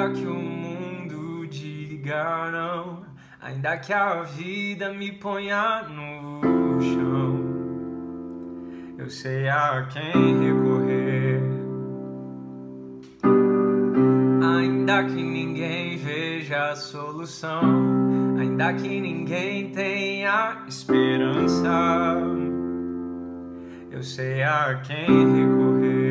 Ainda que o mundo diga não, ainda que a vida me ponha no chão, eu sei a quem recorrer. Ainda que ninguém veja a solução, ainda que ninguém tenha esperança, eu sei a quem recorrer.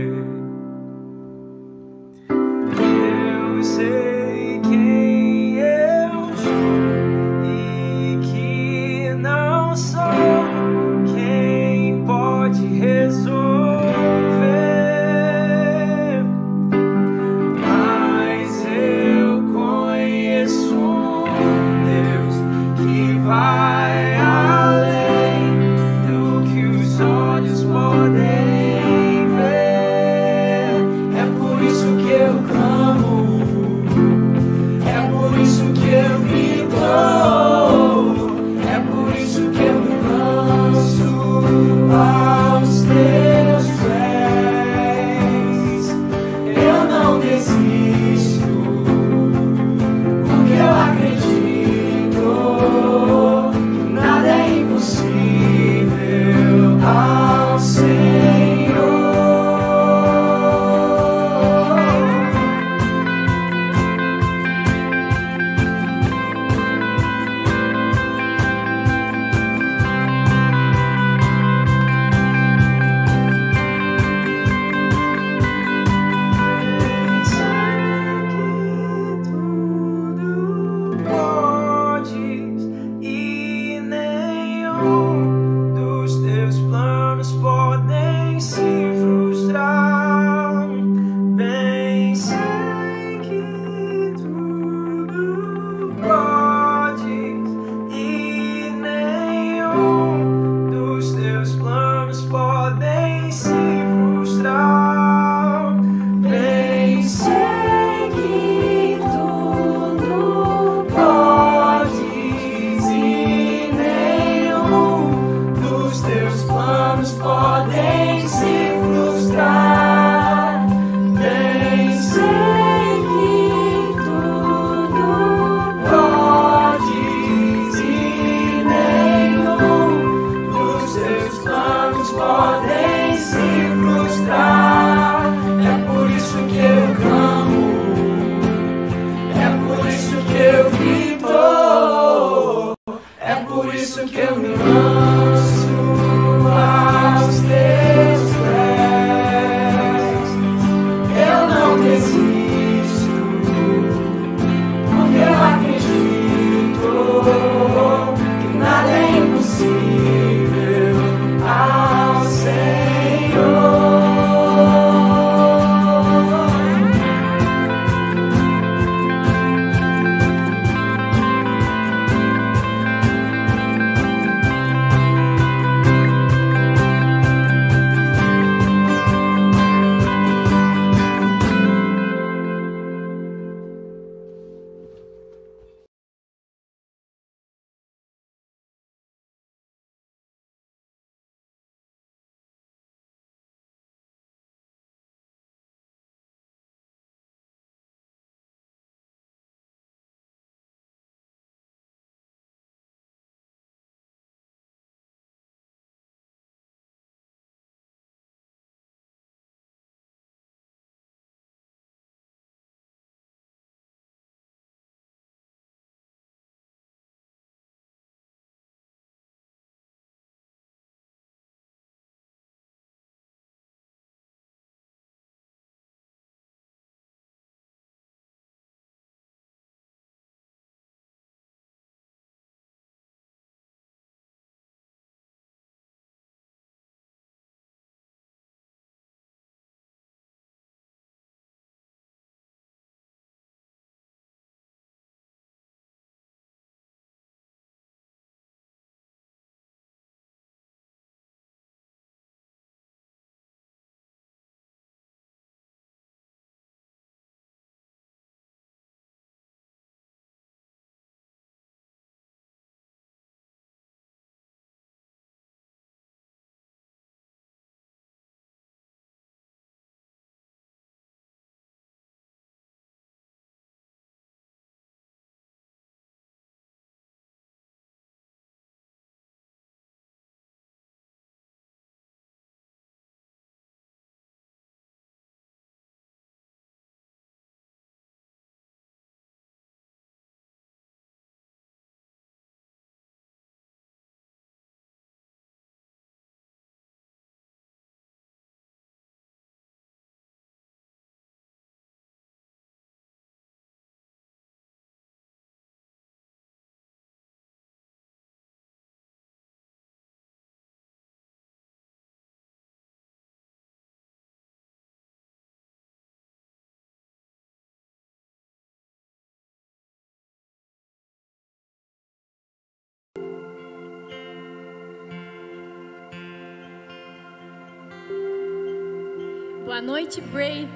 Boa noite, Brave.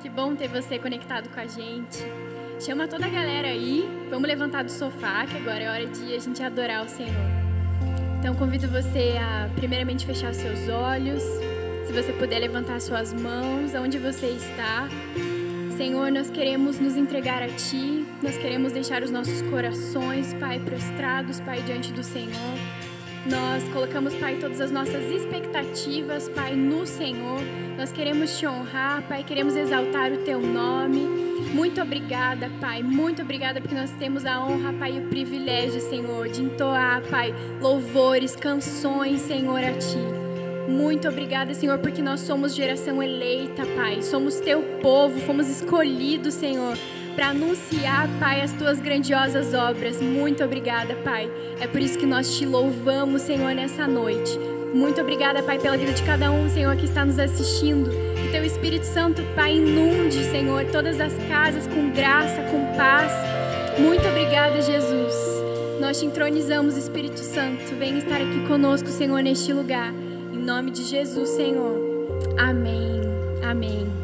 Que bom ter você conectado com a gente. Chama toda a galera aí. Vamos levantar do sofá, que agora é hora de a gente adorar o Senhor. Então convido você a primeiramente fechar seus olhos. Se você puder levantar suas mãos, aonde você está. Senhor, nós queremos nos entregar a Ti, nós queremos deixar os nossos corações, Pai, prostrados, Pai, diante do Senhor. Nós colocamos, Pai, todas as nossas expectativas, Pai, no Senhor. Nós queremos te honrar, Pai, queremos exaltar o teu nome. Muito obrigada, Pai. Muito obrigada porque nós temos a honra, Pai, e o privilégio, Senhor, de entoar, Pai, louvores, canções, Senhor, a ti. Muito obrigada, Senhor, porque nós somos geração eleita, Pai. Somos teu povo, fomos escolhidos, Senhor para anunciar, Pai, as tuas grandiosas obras. Muito obrigada, Pai. É por isso que nós te louvamos, Senhor, nessa noite. Muito obrigada, Pai, pela vida de cada um, Senhor, que está nos assistindo. Que teu Espírito Santo, Pai, inunde, Senhor, todas as casas com graça, com paz. Muito obrigada, Jesus. Nós te entronizamos, Espírito Santo. Vem estar aqui conosco, Senhor, neste lugar. Em nome de Jesus, Senhor. Amém. Amém.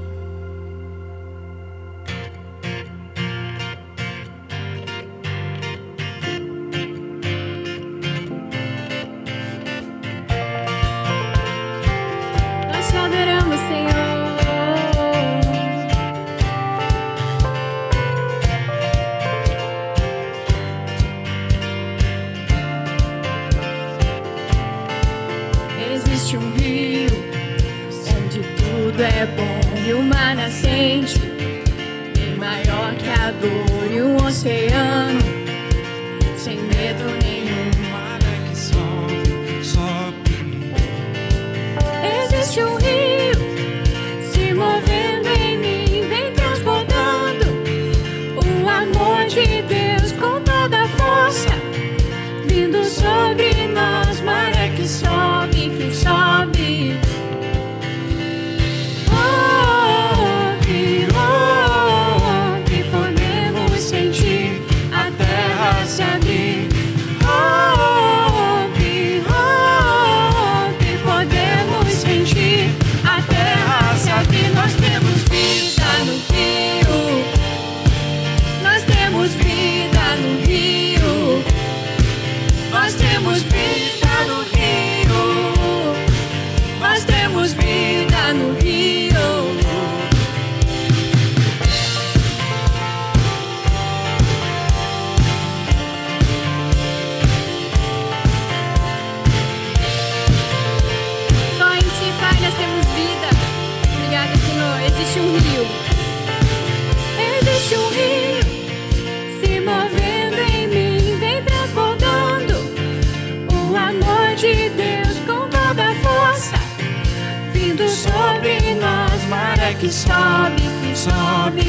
que sobe, que sobe,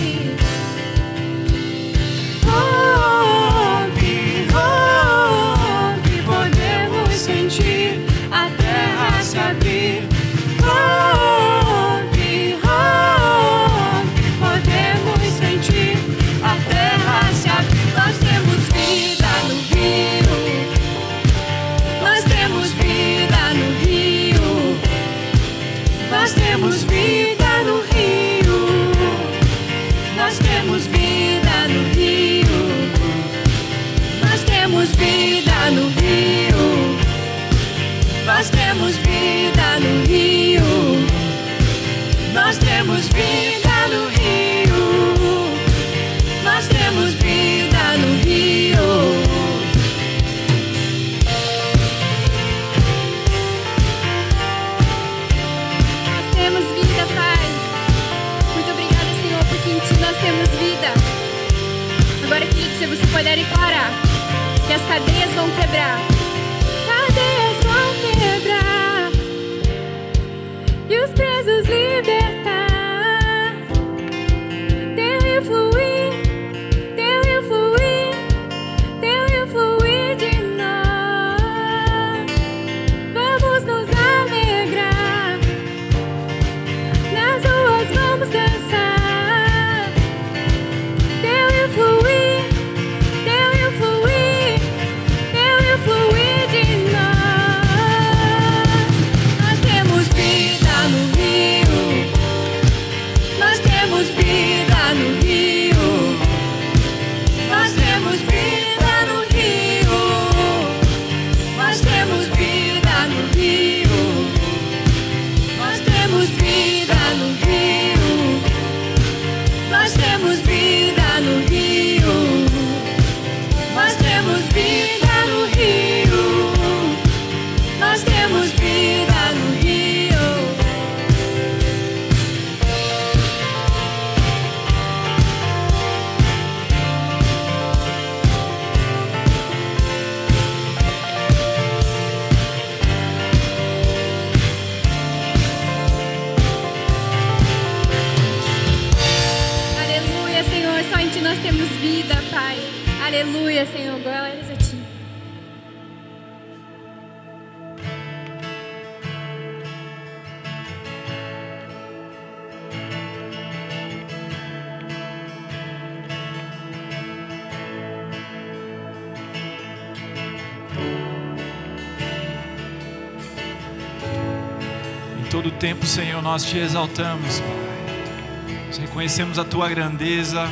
nós te exaltamos, Pai. Reconhecemos a tua grandeza,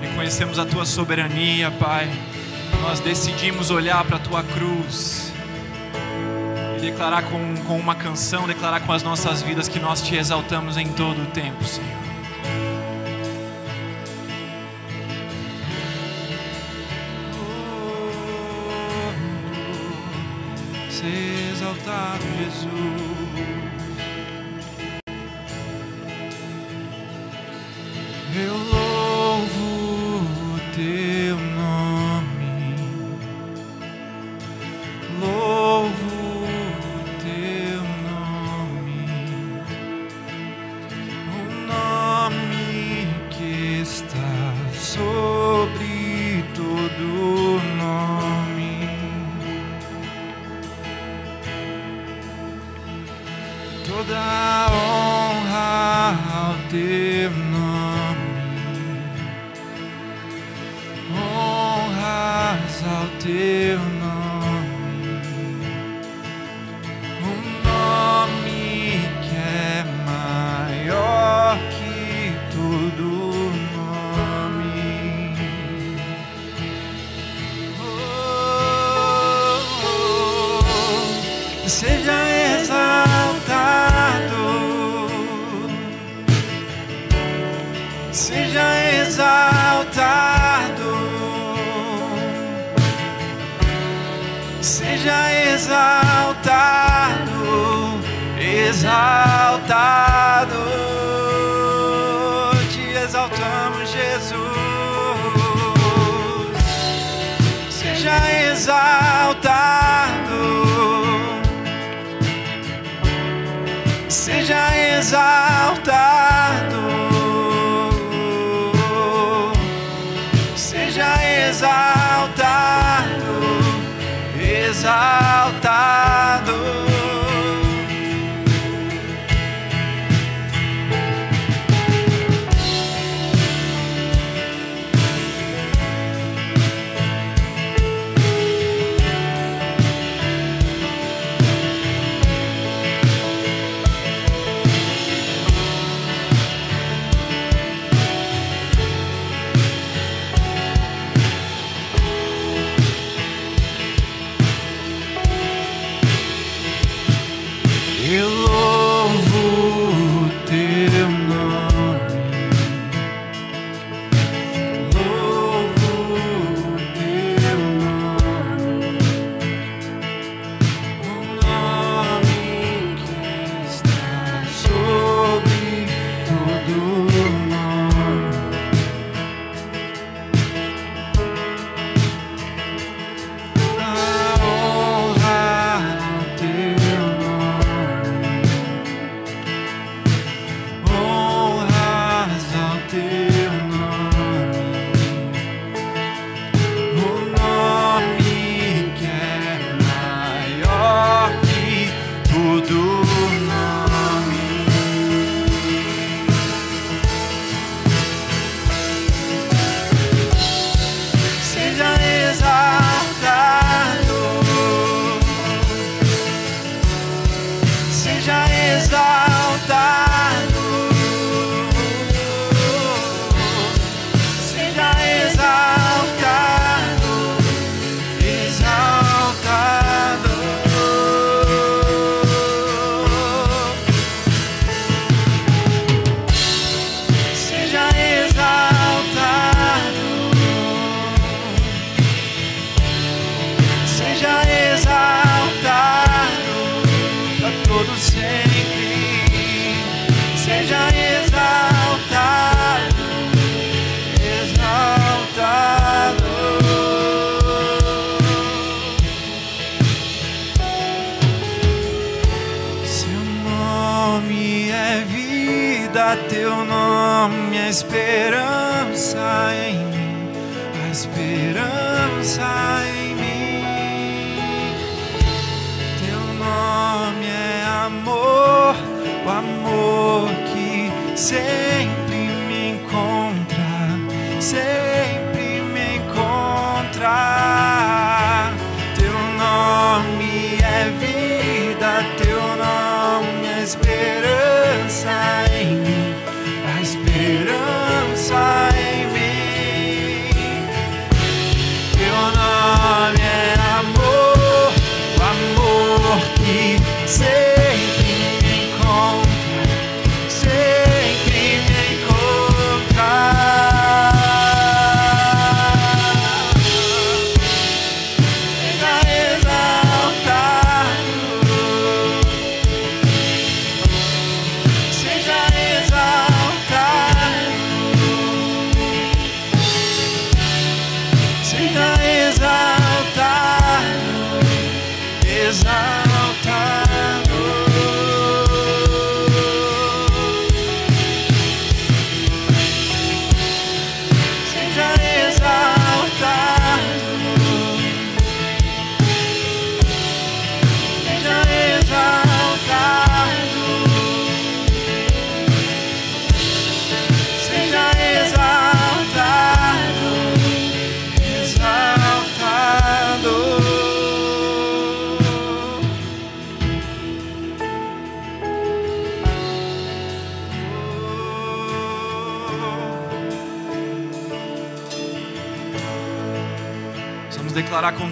reconhecemos a tua soberania, Pai. Nós decidimos olhar para a tua cruz e declarar com, com uma canção, declarar com as nossas vidas que nós te exaltamos em todo o tempo, Senhor. Oh, exaltado Jesus.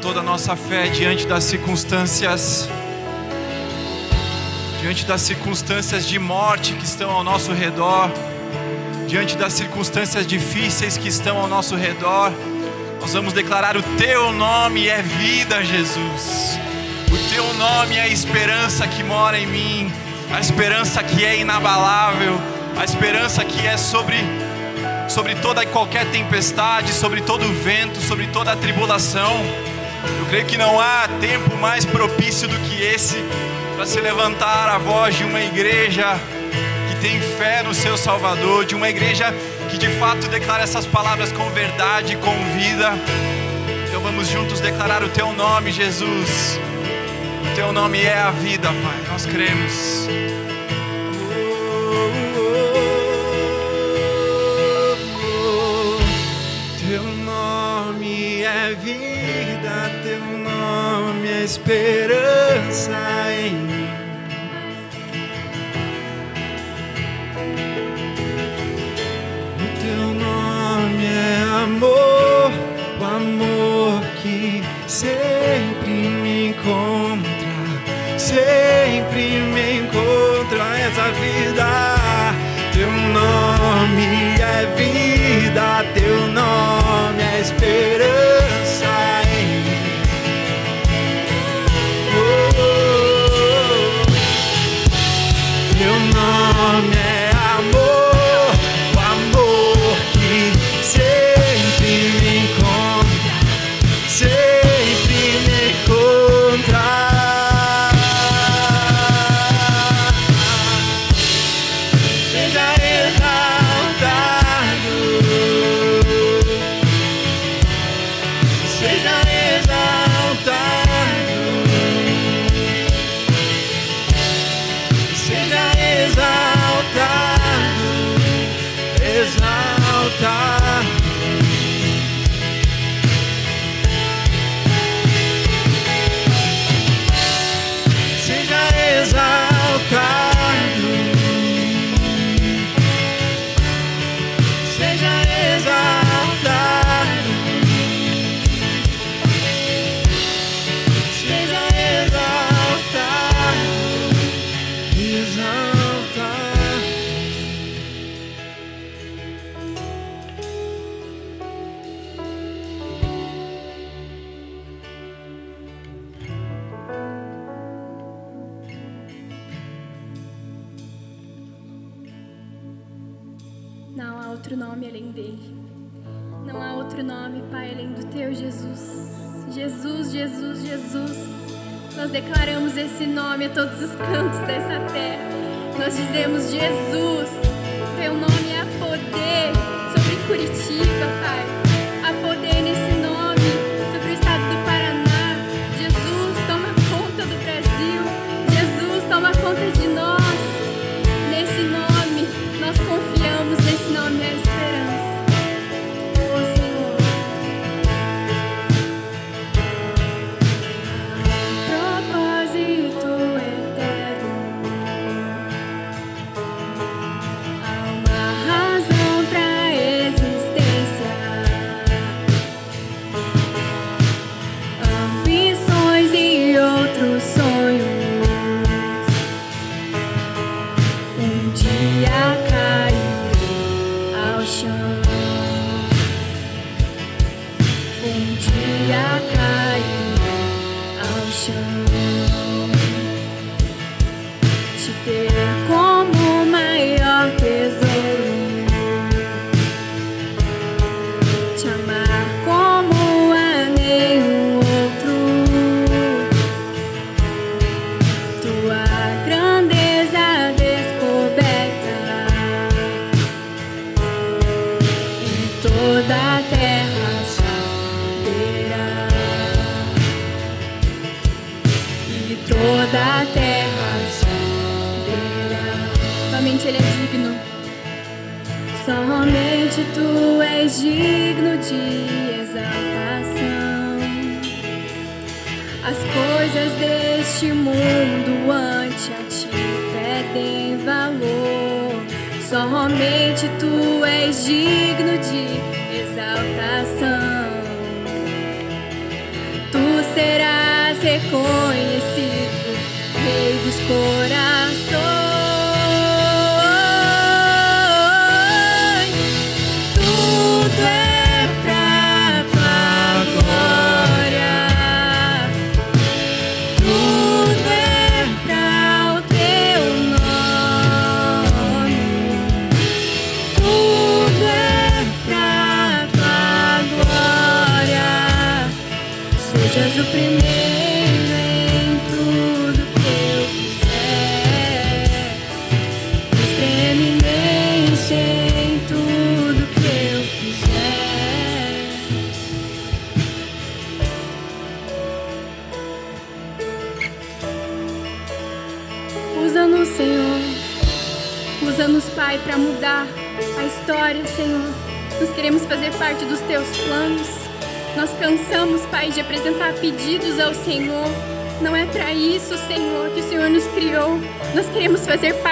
Toda a nossa fé diante das circunstâncias, diante das circunstâncias de morte que estão ao nosso redor, diante das circunstâncias difíceis que estão ao nosso redor. Nós vamos declarar: O Teu nome é vida, Jesus. O Teu nome é a esperança que mora em mim, a esperança que é inabalável, a esperança que é sobre, sobre toda e qualquer tempestade, sobre todo vento, sobre toda a tribulação. Eu creio que não há tempo mais propício do que esse para se levantar a voz de uma igreja que tem fé no seu Salvador, de uma igreja que de fato declara essas palavras com verdade, com vida. Então vamos juntos declarar o teu nome, Jesus. O teu nome é a vida, Pai. Nós cremos. Esperança em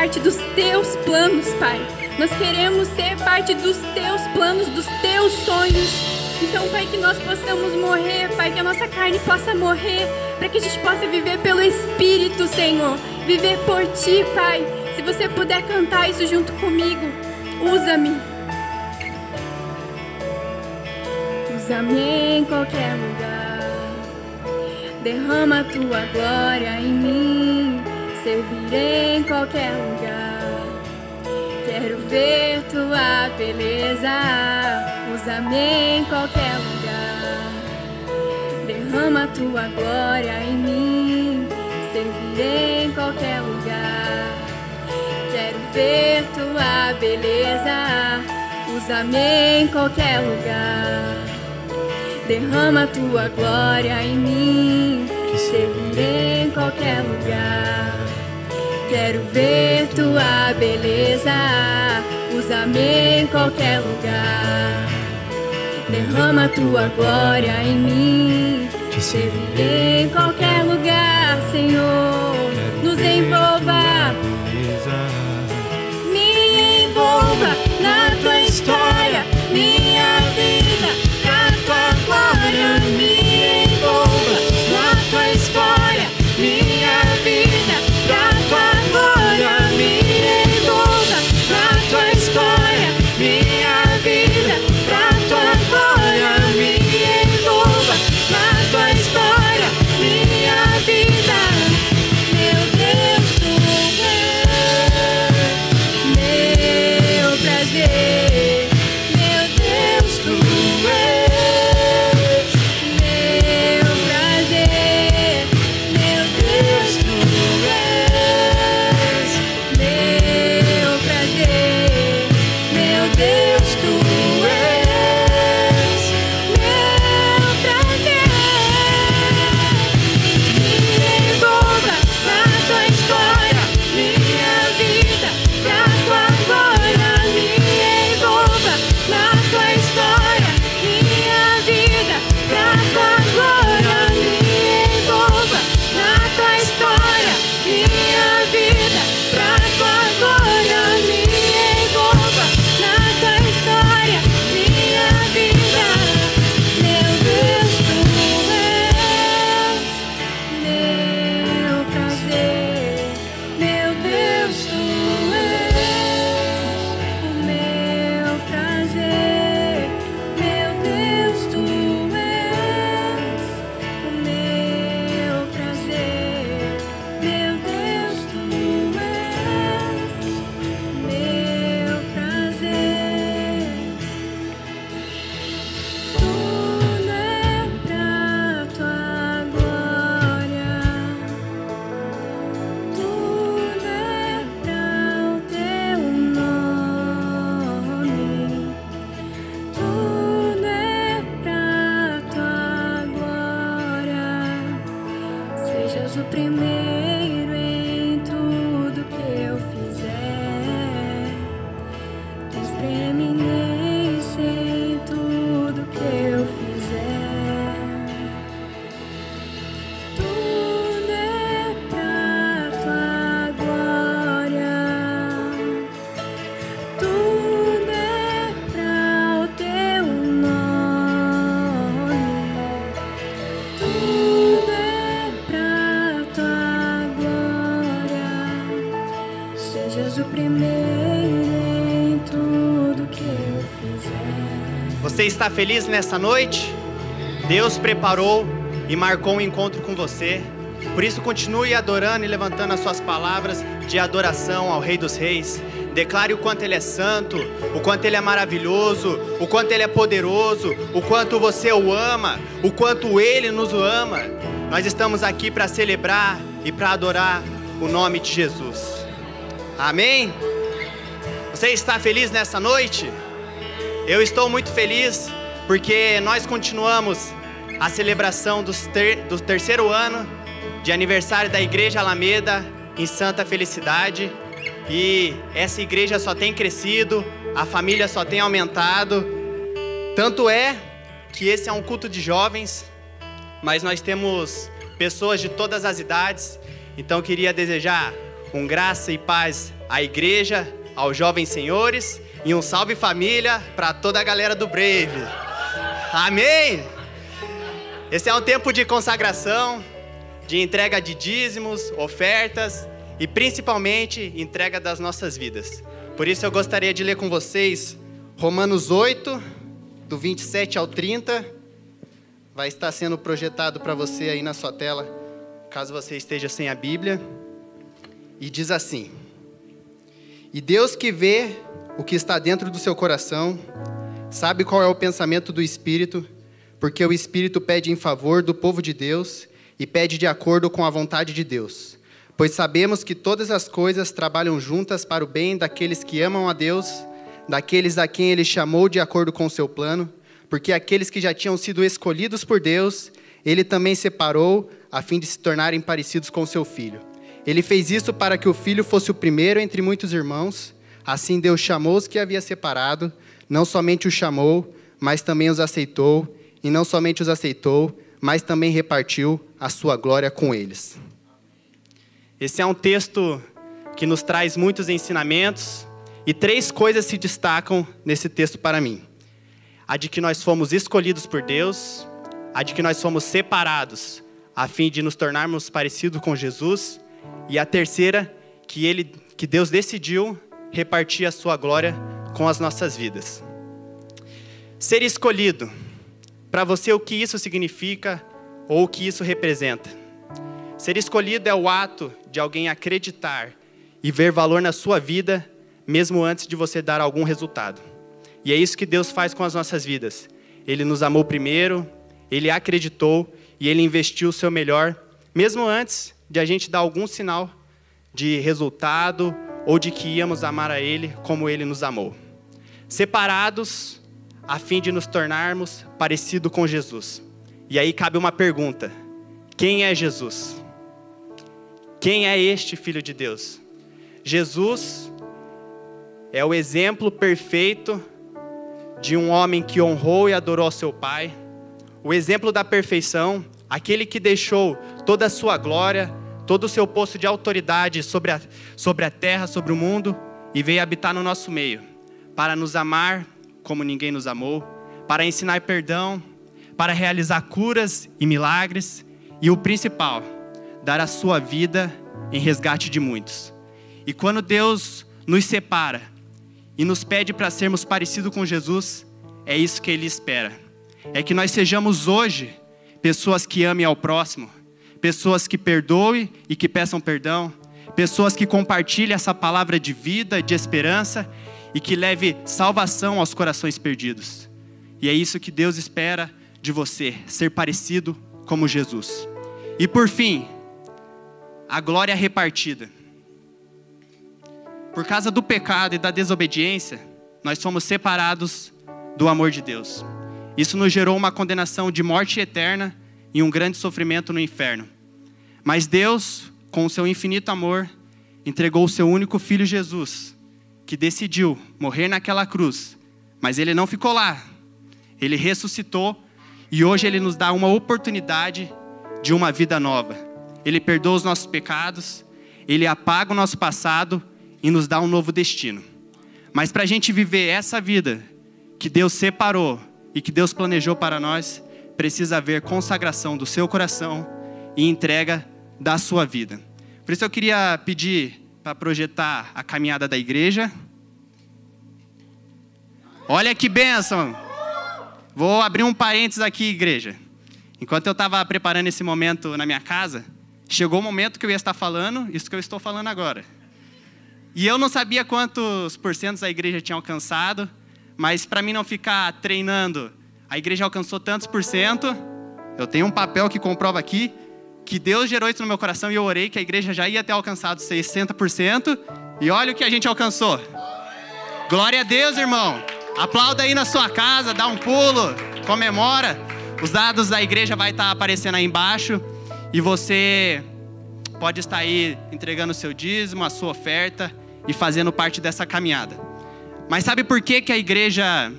parte dos teus planos, Pai. Nós queremos ser parte dos teus planos, dos teus sonhos. Então, Pai, que nós possamos morrer, Pai, que a nossa carne possa morrer, para que a gente possa viver pelo Espírito, Senhor. Viver por Ti, Pai. Se você puder cantar isso junto comigo, usa-me. Usa-me em qualquer lugar. Derrama a Tua glória em mim. Servirei em qualquer lugar. Quero ver tua beleza, usa-me em qualquer lugar. Derrama tua glória em mim, servirei em qualquer lugar. Quero ver tua beleza, usa-me em qualquer lugar. Derrama tua glória em mim, servirei em qualquer lugar. Quero ver tua beleza, usa-me em qualquer lugar. Derrama tua glória em mim, te servirei em qualquer lugar, Senhor. Nos envolva, me envolva na tua história, está feliz nessa noite? Deus preparou e marcou um encontro com você. Por isso, continue adorando e levantando as suas palavras de adoração ao Rei dos Reis. Declare o quanto Ele é santo, o quanto Ele é maravilhoso, o quanto Ele é poderoso, o quanto você o ama, o quanto Ele nos ama. Nós estamos aqui para celebrar e para adorar o nome de Jesus. Amém? Você está feliz nessa noite? Eu estou muito feliz porque nós continuamos a celebração ter- do terceiro ano de aniversário da Igreja Alameda em Santa Felicidade. E essa igreja só tem crescido, a família só tem aumentado. Tanto é que esse é um culto de jovens, mas nós temos pessoas de todas as idades. Então queria desejar um graça e paz à igreja, aos jovens senhores e um salve família para toda a galera do Brave. Amém! Esse é um tempo de consagração, de entrega de dízimos, ofertas e principalmente entrega das nossas vidas. Por isso eu gostaria de ler com vocês Romanos 8, do 27 ao 30. Vai estar sendo projetado para você aí na sua tela, caso você esteja sem a Bíblia. E diz assim: E Deus que vê o que está dentro do seu coração, sabe qual é o pensamento do Espírito, porque o Espírito pede em favor do povo de Deus e pede de acordo com a vontade de Deus. Pois sabemos que todas as coisas trabalham juntas para o bem daqueles que amam a Deus, daqueles a quem Ele chamou de acordo com o seu plano, porque aqueles que já tinham sido escolhidos por Deus, Ele também separou a fim de se tornarem parecidos com seu filho. Ele fez isso para que o filho fosse o primeiro entre muitos irmãos. Assim Deus chamou os que havia separado, não somente os chamou, mas também os aceitou, e não somente os aceitou, mas também repartiu a sua glória com eles. Esse é um texto que nos traz muitos ensinamentos, e três coisas se destacam nesse texto para mim: a de que nós fomos escolhidos por Deus, a de que nós fomos separados a fim de nos tornarmos parecidos com Jesus, e a terceira, que ele que Deus decidiu repartir a sua glória com as nossas vidas. Ser escolhido, para você o que isso significa ou o que isso representa? Ser escolhido é o ato de alguém acreditar e ver valor na sua vida, mesmo antes de você dar algum resultado. E é isso que Deus faz com as nossas vidas. Ele nos amou primeiro, ele acreditou e ele investiu o seu melhor, mesmo antes de a gente dar algum sinal de resultado ou de que íamos amar a ele como ele nos amou. Separados a fim de nos tornarmos parecido com Jesus. E aí cabe uma pergunta: quem é Jesus? Quem é este filho de Deus? Jesus é o exemplo perfeito de um homem que honrou e adorou seu Pai, o exemplo da perfeição, aquele que deixou toda a sua glória, todo o seu posto de autoridade sobre a, sobre a terra, sobre o mundo, e veio habitar no nosso meio, para nos amar como ninguém nos amou, para ensinar perdão, para realizar curas e milagres, e o principal, dar a sua vida em resgate de muitos. E quando Deus nos separa e nos pede para sermos parecidos com Jesus, é isso que Ele espera. É que nós sejamos hoje pessoas que amem ao próximo, pessoas que perdoem e que peçam perdão, pessoas que compartilhem essa palavra de vida, de esperança e que leve salvação aos corações perdidos. E é isso que Deus espera de você, ser parecido como Jesus. E por fim, a glória repartida. Por causa do pecado e da desobediência, nós fomos separados do amor de Deus. Isso nos gerou uma condenação de morte eterna e um grande sofrimento no inferno. Mas Deus, com o seu infinito amor, entregou o seu único filho Jesus, que decidiu morrer naquela cruz. Mas ele não ficou lá. Ele ressuscitou e hoje ele nos dá uma oportunidade de uma vida nova. Ele perdoa os nossos pecados, ele apaga o nosso passado e nos dá um novo destino. Mas para a gente viver essa vida que Deus separou e que Deus planejou para nós, precisa haver consagração do seu coração e entrega da sua vida. Por isso eu queria pedir para projetar a caminhada da igreja. Olha que bênção! Vou abrir um parênteses aqui, igreja. Enquanto eu estava preparando esse momento na minha casa, chegou o momento que eu ia estar falando isso que eu estou falando agora. E eu não sabia quantos porcentos a igreja tinha alcançado, mas para mim não ficar treinando, a igreja alcançou tantos por cento. Eu tenho um papel que comprova aqui que Deus gerou isso no meu coração e eu orei que a igreja já ia ter alcançado 60%. E olha o que a gente alcançou. Glória a Deus, irmão. Aplauda aí na sua casa, dá um pulo, comemora. Os dados da igreja vai estar aparecendo aí embaixo e você pode estar aí entregando o seu dízimo, a sua oferta e fazendo parte dessa caminhada. Mas sabe por que, que a igreja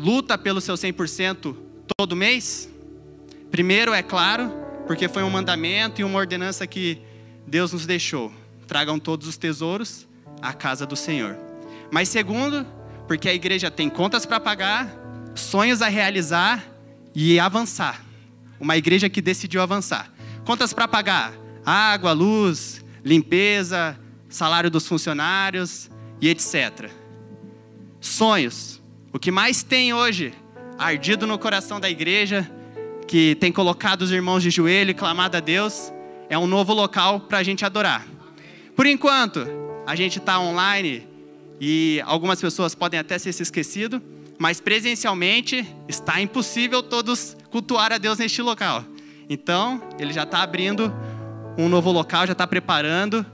luta pelo seu 100% todo mês? Primeiro, é claro, porque foi um mandamento e uma ordenança que Deus nos deixou. Tragam todos os tesouros à casa do Senhor. Mas segundo, porque a igreja tem contas para pagar, sonhos a realizar e avançar. Uma igreja que decidiu avançar. Contas para pagar: água, luz, limpeza, salário dos funcionários e etc. Sonhos. O que mais tem hoje ardido no coração da igreja, que tem colocado os irmãos de joelho e clamado a Deus, é um novo local para a gente adorar. Por enquanto, a gente está online e algumas pessoas podem até ser se esquecido, mas presencialmente está impossível todos cultuar a Deus neste local. Então, ele já está abrindo um novo local, já está preparando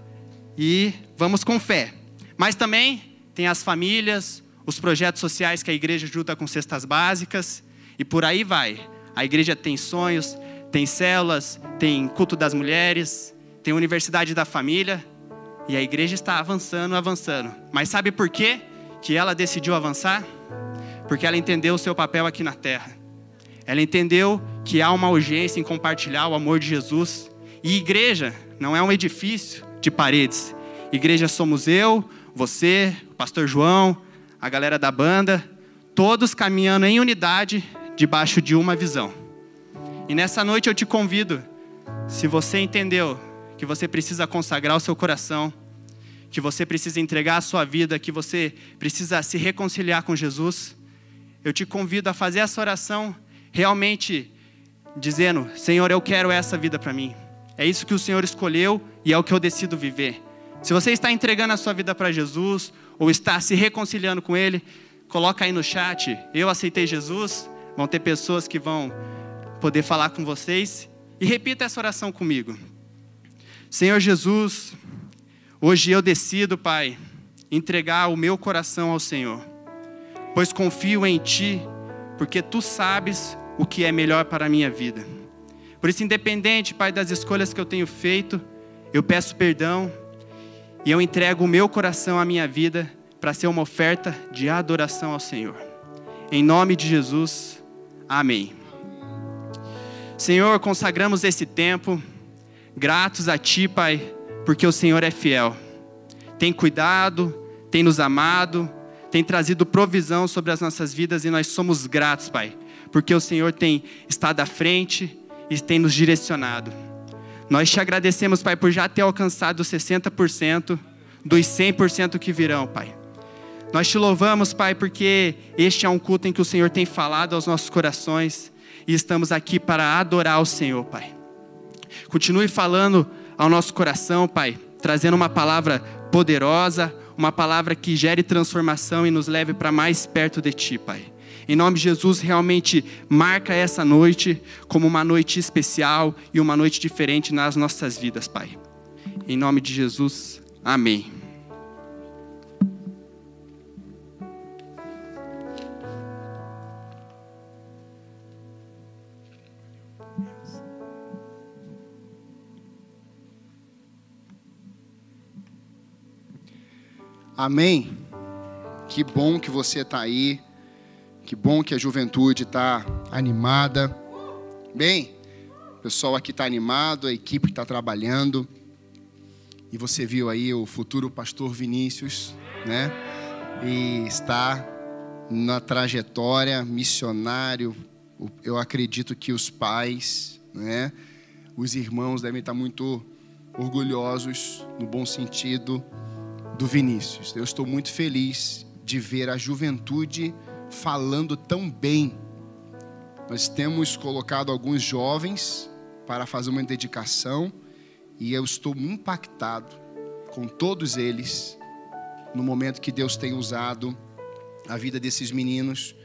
e vamos com fé. Mas também tem as famílias, os projetos sociais que a igreja ajuda com cestas básicas e por aí vai. A igreja tem sonhos, tem células, tem culto das mulheres, tem universidade da família e a igreja está avançando, avançando. Mas sabe por quê que ela decidiu avançar? Porque ela entendeu o seu papel aqui na terra. Ela entendeu que há uma urgência em compartilhar o amor de Jesus. E igreja não é um edifício, de paredes. Igreja somos eu, você, o pastor João, a galera da banda, todos caminhando em unidade debaixo de uma visão. E nessa noite eu te convido, se você entendeu que você precisa consagrar o seu coração, que você precisa entregar a sua vida, que você precisa se reconciliar com Jesus, eu te convido a fazer essa oração realmente dizendo: Senhor, eu quero essa vida para mim. É isso que o Senhor escolheu e é o que eu decido viver. Se você está entregando a sua vida para Jesus ou está se reconciliando com Ele, coloca aí no chat. Eu aceitei Jesus. Vão ter pessoas que vão poder falar com vocês e repita essa oração comigo. Senhor Jesus, hoje eu decido, Pai, entregar o meu coração ao Senhor, pois confio em Ti, porque Tu sabes o que é melhor para a minha vida. Por isso, independente, Pai, das escolhas que eu tenho feito, eu peço perdão e eu entrego o meu coração, a minha vida, para ser uma oferta de adoração ao Senhor. Em nome de Jesus, amém. Senhor, consagramos esse tempo, gratos a Ti, Pai, porque o Senhor é fiel. Tem cuidado, tem nos amado, tem trazido provisão sobre as nossas vidas e nós somos gratos, Pai, porque o Senhor tem estado à frente e tem nos direcionado. Nós te agradecemos, Pai, por já ter alcançado os 60% dos 100% que virão, Pai. Nós te louvamos, Pai, porque este é um culto em que o Senhor tem falado aos nossos corações e estamos aqui para adorar o Senhor, Pai. Continue falando ao nosso coração, Pai, trazendo uma palavra poderosa, uma palavra que gere transformação e nos leve para mais perto de Ti, Pai. Em nome de Jesus, realmente marca essa noite como uma noite especial e uma noite diferente nas nossas vidas, Pai. Em nome de Jesus, amém. Amém. Que bom que você está aí. Que bom que a juventude está animada. Bem, o pessoal aqui está animado, a equipe está trabalhando. E você viu aí o futuro pastor Vinícius, né? E está na trajetória missionário. Eu acredito que os pais, né? Os irmãos devem estar muito orgulhosos, no bom sentido, do Vinícius. Eu estou muito feliz de ver a juventude falando tão bem. Nós temos colocado alguns jovens para fazer uma dedicação e eu estou impactado com todos eles no momento que Deus tem usado a vida desses meninos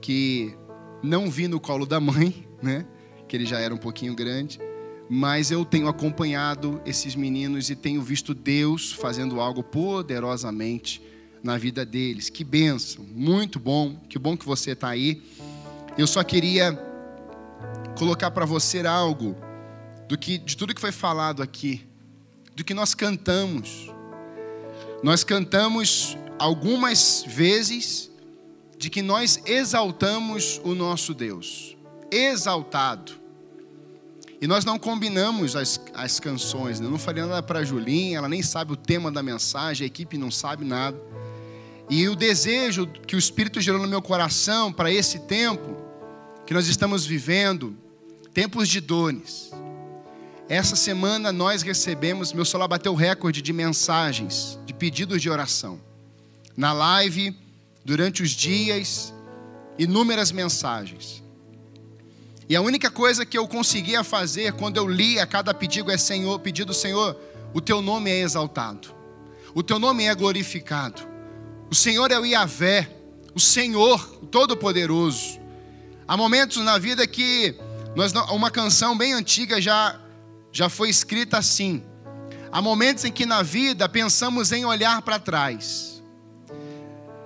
que não vi no colo da mãe, né? Que ele já era um pouquinho grande, mas eu tenho acompanhado esses meninos e tenho visto Deus fazendo algo poderosamente na vida deles. Que bênção, muito bom, que bom que você está aí. Eu só queria colocar para você algo do que de tudo que foi falado aqui, do que nós cantamos. Nós cantamos algumas vezes de que nós exaltamos o nosso Deus, exaltado. E nós não combinamos as, as canções, né? eu não falei nada para a Julinha, ela nem sabe o tema da mensagem, a equipe não sabe nada. E o desejo que o Espírito gerou no meu coração para esse tempo que nós estamos vivendo, tempos de dores. Essa semana nós recebemos, meu celular bateu recorde de mensagens, de pedidos de oração. Na live, durante os dias, inúmeras mensagens. E a única coisa que eu conseguia fazer quando eu lia cada pedido é Senhor, pedido Senhor, o teu nome é exaltado. O teu nome é glorificado. O Senhor é o Iavé, o Senhor, o Todo-Poderoso. Há momentos na vida que nós, uma canção bem antiga já, já foi escrita assim. Há momentos em que na vida pensamos em olhar para trás.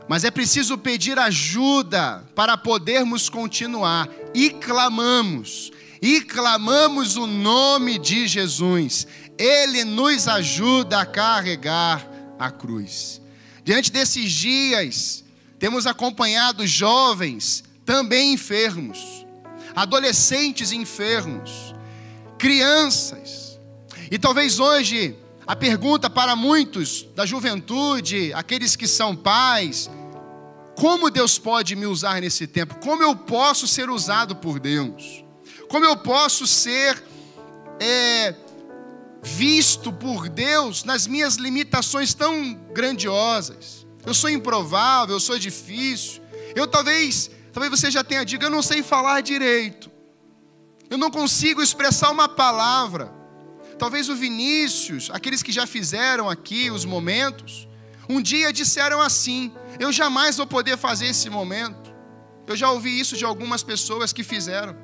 Mas é preciso pedir ajuda para podermos continuar. E clamamos, e clamamos o nome de Jesus. Ele nos ajuda a carregar a cruz. Diante desses dias, temos acompanhado jovens também enfermos, adolescentes enfermos, crianças. E talvez hoje a pergunta para muitos da juventude, aqueles que são pais, como Deus pode me usar nesse tempo? Como eu posso ser usado por Deus? Como eu posso ser é, visto por Deus nas minhas limitações tão grandiosas. Eu sou improvável, eu sou difícil. Eu talvez, talvez você já tenha dito, eu não sei falar direito. Eu não consigo expressar uma palavra. Talvez o Vinícius, aqueles que já fizeram aqui os momentos, um dia disseram assim: Eu jamais vou poder fazer esse momento. Eu já ouvi isso de algumas pessoas que fizeram.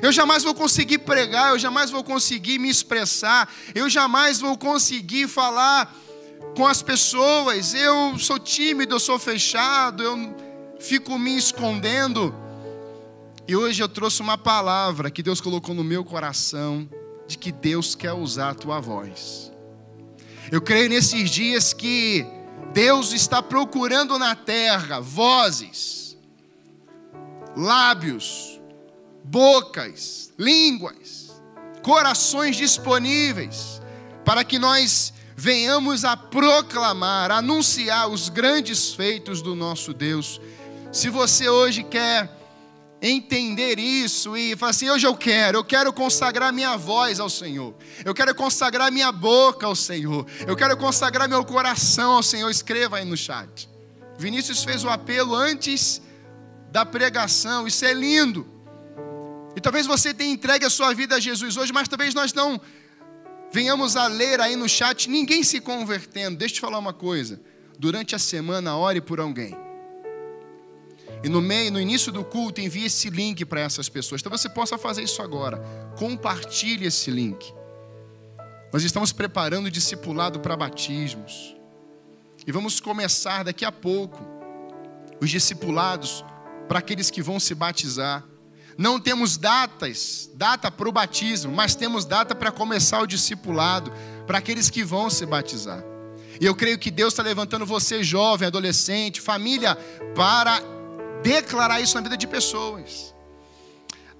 Eu jamais vou conseguir pregar, eu jamais vou conseguir me expressar, eu jamais vou conseguir falar com as pessoas. Eu sou tímido, eu sou fechado, eu fico me escondendo. E hoje eu trouxe uma palavra que Deus colocou no meu coração de que Deus quer usar a tua voz. Eu creio nesses dias que Deus está procurando na terra vozes, lábios, bocas, línguas, corações disponíveis para que nós venhamos a proclamar, anunciar os grandes feitos do nosso Deus. Se você hoje quer entender isso e falar assim: hoje eu quero, eu quero consagrar minha voz ao Senhor, eu quero consagrar minha boca ao Senhor, eu quero consagrar meu coração ao Senhor, escreva aí no chat. Vinícius fez o apelo antes da pregação, isso é lindo. E talvez você tenha entregue a sua vida a Jesus hoje, mas talvez nós não venhamos a ler aí no chat ninguém se convertendo. Deixa eu te falar uma coisa. Durante a semana, ore por alguém. E no meio, no início do culto, envie esse link para essas pessoas. Então você possa fazer isso agora. Compartilhe esse link. Nós estamos preparando o discipulado para batismos. E vamos começar daqui a pouco os discipulados para aqueles que vão se batizar. Não temos datas, data para o batismo, mas temos data para começar o discipulado, para aqueles que vão se batizar. E eu creio que Deus está levantando você, jovem, adolescente, família, para declarar isso na vida de pessoas.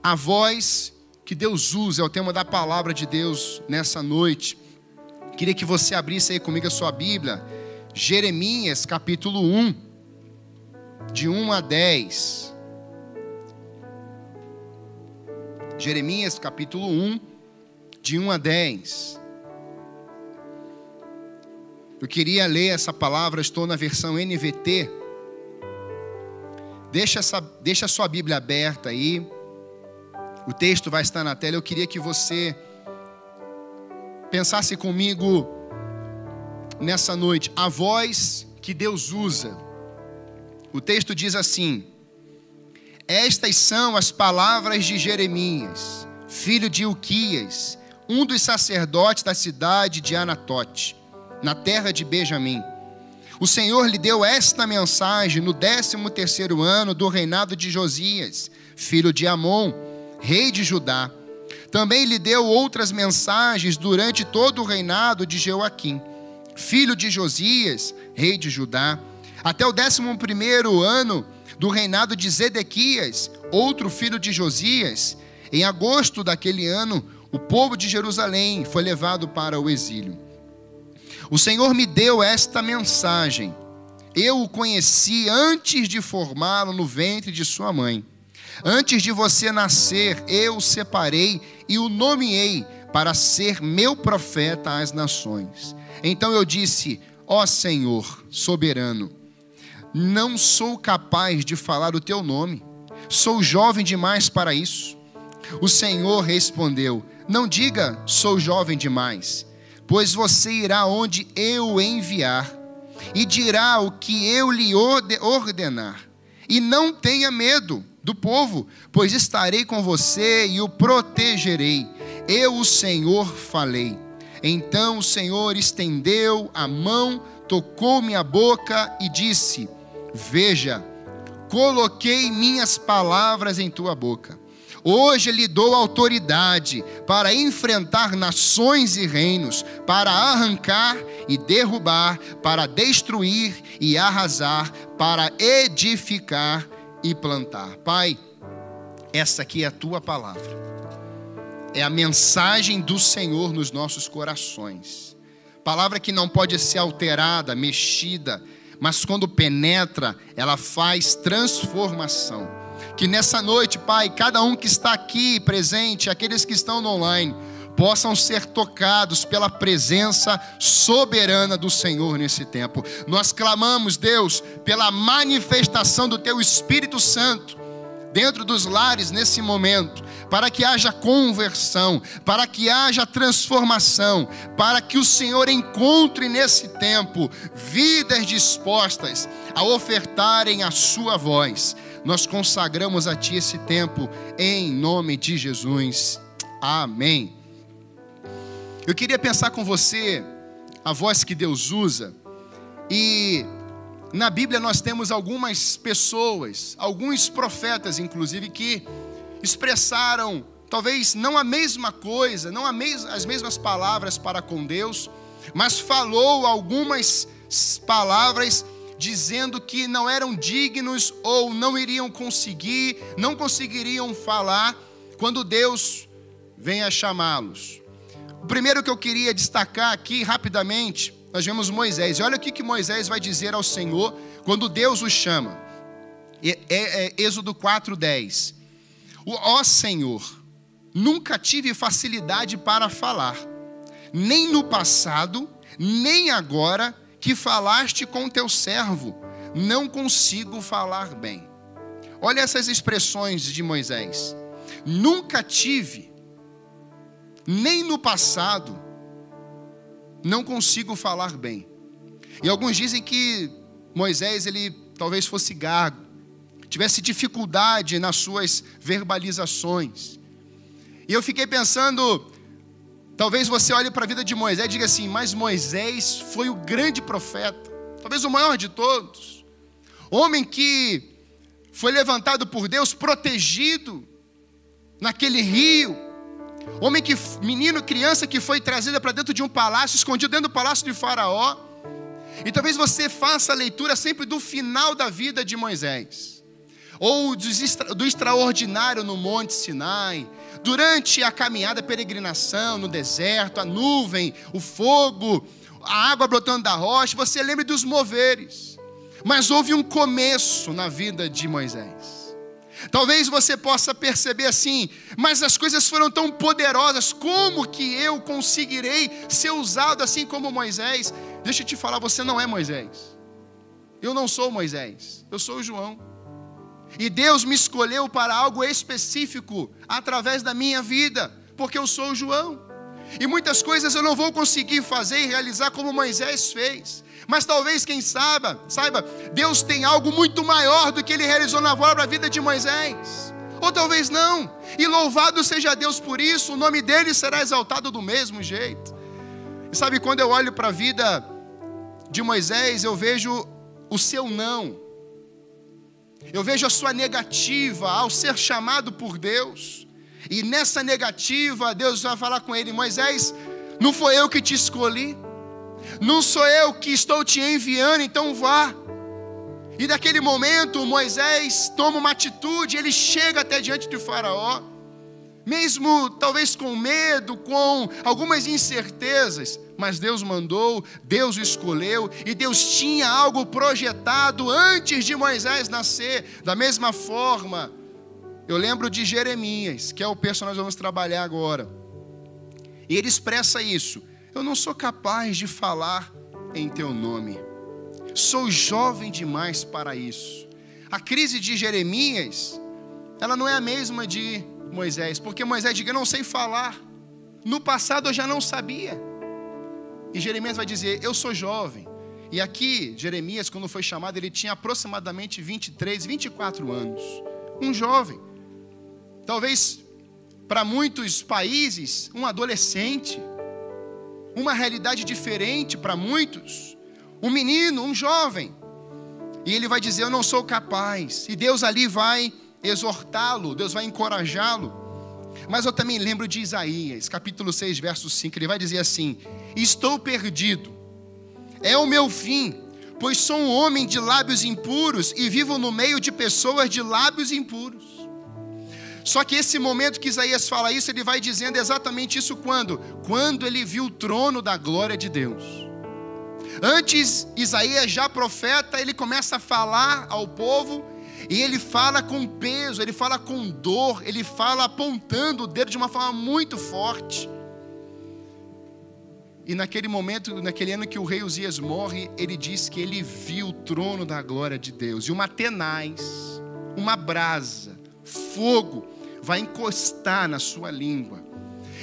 A voz que Deus usa é o tema da palavra de Deus nessa noite. Queria que você abrisse aí comigo a sua Bíblia, Jeremias capítulo 1, de 1 a 10. Jeremias capítulo 1, de 1 a 10. Eu queria ler essa palavra, estou na versão NVT. Deixa, essa, deixa a sua Bíblia aberta aí. O texto vai estar na tela. Eu queria que você pensasse comigo nessa noite. A voz que Deus usa. O texto diz assim: Estas são as palavras de Jeremias, filho de Uquias, um dos sacerdotes da cidade de Anatote na terra de Benjamim. O Senhor lhe deu esta mensagem no décimo terceiro ano do reinado de Josias, filho de Amon, rei de Judá. Também lhe deu outras mensagens durante todo o reinado de Joaquim, filho de Josias, rei de Judá, até o décimo primeiro ano do reinado de Zedequias, outro filho de Josias. Em agosto daquele ano, o povo de Jerusalém foi levado para o exílio. O Senhor me deu esta mensagem. Eu o conheci antes de formá-lo no ventre de sua mãe. Antes de você nascer, eu o separei e o nomeei para ser meu profeta às nações. Então eu disse: Ó Senhor, soberano, não sou capaz de falar o teu nome. Sou jovem demais para isso. O Senhor respondeu: Não diga, sou jovem demais pois você irá onde eu enviar, e dirá o que eu lhe ordenar. E não tenha medo do povo, pois estarei com você e o protegerei. Eu, o Senhor, falei. Então o Senhor estendeu a mão, tocou minha boca e disse: Veja, coloquei minhas palavras em tua boca. Hoje lhe dou autoridade para enfrentar nações e reinos, para arrancar e derrubar, para destruir e arrasar, para edificar e plantar. Pai, essa aqui é a tua palavra. É a mensagem do Senhor nos nossos corações. Palavra que não pode ser alterada, mexida, mas quando penetra, ela faz transformação que nessa noite, Pai, cada um que está aqui presente, aqueles que estão no online, possam ser tocados pela presença soberana do Senhor nesse tempo. Nós clamamos, Deus, pela manifestação do Teu Espírito Santo dentro dos lares nesse momento, para que haja conversão, para que haja transformação, para que o Senhor encontre nesse tempo vidas dispostas a ofertarem a Sua voz nós consagramos a Ti esse tempo, em nome de Jesus. Amém. Eu queria pensar com você a voz que Deus usa, e na Bíblia nós temos algumas pessoas, alguns profetas, inclusive, que expressaram talvez não a mesma coisa, não as mesmas palavras para com Deus, mas falou algumas palavras dizendo que não eram dignos ou não iriam conseguir, não conseguiriam falar quando Deus venha chamá-los. O primeiro que eu queria destacar aqui rapidamente, nós vemos Moisés. E olha o que, Moisés vai dizer ao Senhor quando Deus o chama. É, é, é Êxodo 4:10. Ó Senhor, nunca tive facilidade para falar, nem no passado, nem agora, que falaste com teu servo, não consigo falar bem. Olha essas expressões de Moisés. Nunca tive, nem no passado, não consigo falar bem. E alguns dizem que Moisés ele talvez fosse gago, tivesse dificuldade nas suas verbalizações. E eu fiquei pensando, Talvez você olhe para a vida de Moisés e diga assim: Mas Moisés foi o grande profeta, talvez o maior de todos, homem que foi levantado por Deus, protegido naquele rio, homem que, menino, criança que foi trazida para dentro de um palácio, escondido dentro do palácio de Faraó, E talvez você faça a leitura sempre do final da vida de Moisés, ou do extraordinário no Monte Sinai, durante a caminhada, a peregrinação no deserto, a nuvem, o fogo, a água brotando da rocha, você lembre dos moveres. Mas houve um começo na vida de Moisés. Talvez você possa perceber assim, mas as coisas foram tão poderosas, como que eu conseguirei ser usado assim como Moisés? Deixa eu te falar, você não é Moisés. Eu não sou Moisés, eu sou o João. E Deus me escolheu para algo específico através da minha vida, porque eu sou João. E muitas coisas eu não vou conseguir fazer e realizar como Moisés fez. Mas talvez, quem saiba, saiba, Deus tem algo muito maior do que ele realizou na para a vida de Moisés. Ou talvez não. E louvado seja Deus por isso, o nome dele será exaltado do mesmo jeito. E sabe, quando eu olho para a vida de Moisés, eu vejo o seu não. Eu vejo a sua negativa ao ser chamado por Deus. E nessa negativa, Deus vai falar com ele: Moisés, não foi eu que te escolhi, não sou eu que estou te enviando, então vá. E naquele momento, Moisés toma uma atitude, ele chega até diante de Faraó, mesmo talvez com medo, com algumas incertezas, mas Deus mandou, Deus escolheu e Deus tinha algo projetado antes de Moisés nascer. Da mesma forma, eu lembro de Jeremias, que é o personagem que nós vamos trabalhar agora. E ele expressa isso. Eu não sou capaz de falar em teu nome. Sou jovem demais para isso. A crise de Jeremias, ela não é a mesma de Moisés, porque Moisés diz: Eu não sei falar. No passado eu já não sabia. E Jeremias vai dizer: Eu sou jovem. E aqui, Jeremias, quando foi chamado, ele tinha aproximadamente 23, 24 anos. Um jovem. Talvez para muitos países, um adolescente uma realidade diferente para muitos. Um menino, um jovem. E ele vai dizer: Eu não sou capaz. E Deus ali vai exortá-lo, Deus vai encorajá-lo. Mas eu também lembro de Isaías, capítulo 6, verso 5. Ele vai dizer assim: Estou perdido, é o meu fim, pois sou um homem de lábios impuros e vivo no meio de pessoas de lábios impuros. Só que esse momento que Isaías fala isso, ele vai dizendo exatamente isso quando? Quando ele viu o trono da glória de Deus. Antes, Isaías já profeta, ele começa a falar ao povo e ele fala com peso, ele fala com dor, ele fala apontando o dedo de uma forma muito forte. E naquele momento, naquele ano que o rei Uzias morre, ele diz que ele viu o trono da glória de Deus e uma tenaz, uma brasa, fogo vai encostar na sua língua.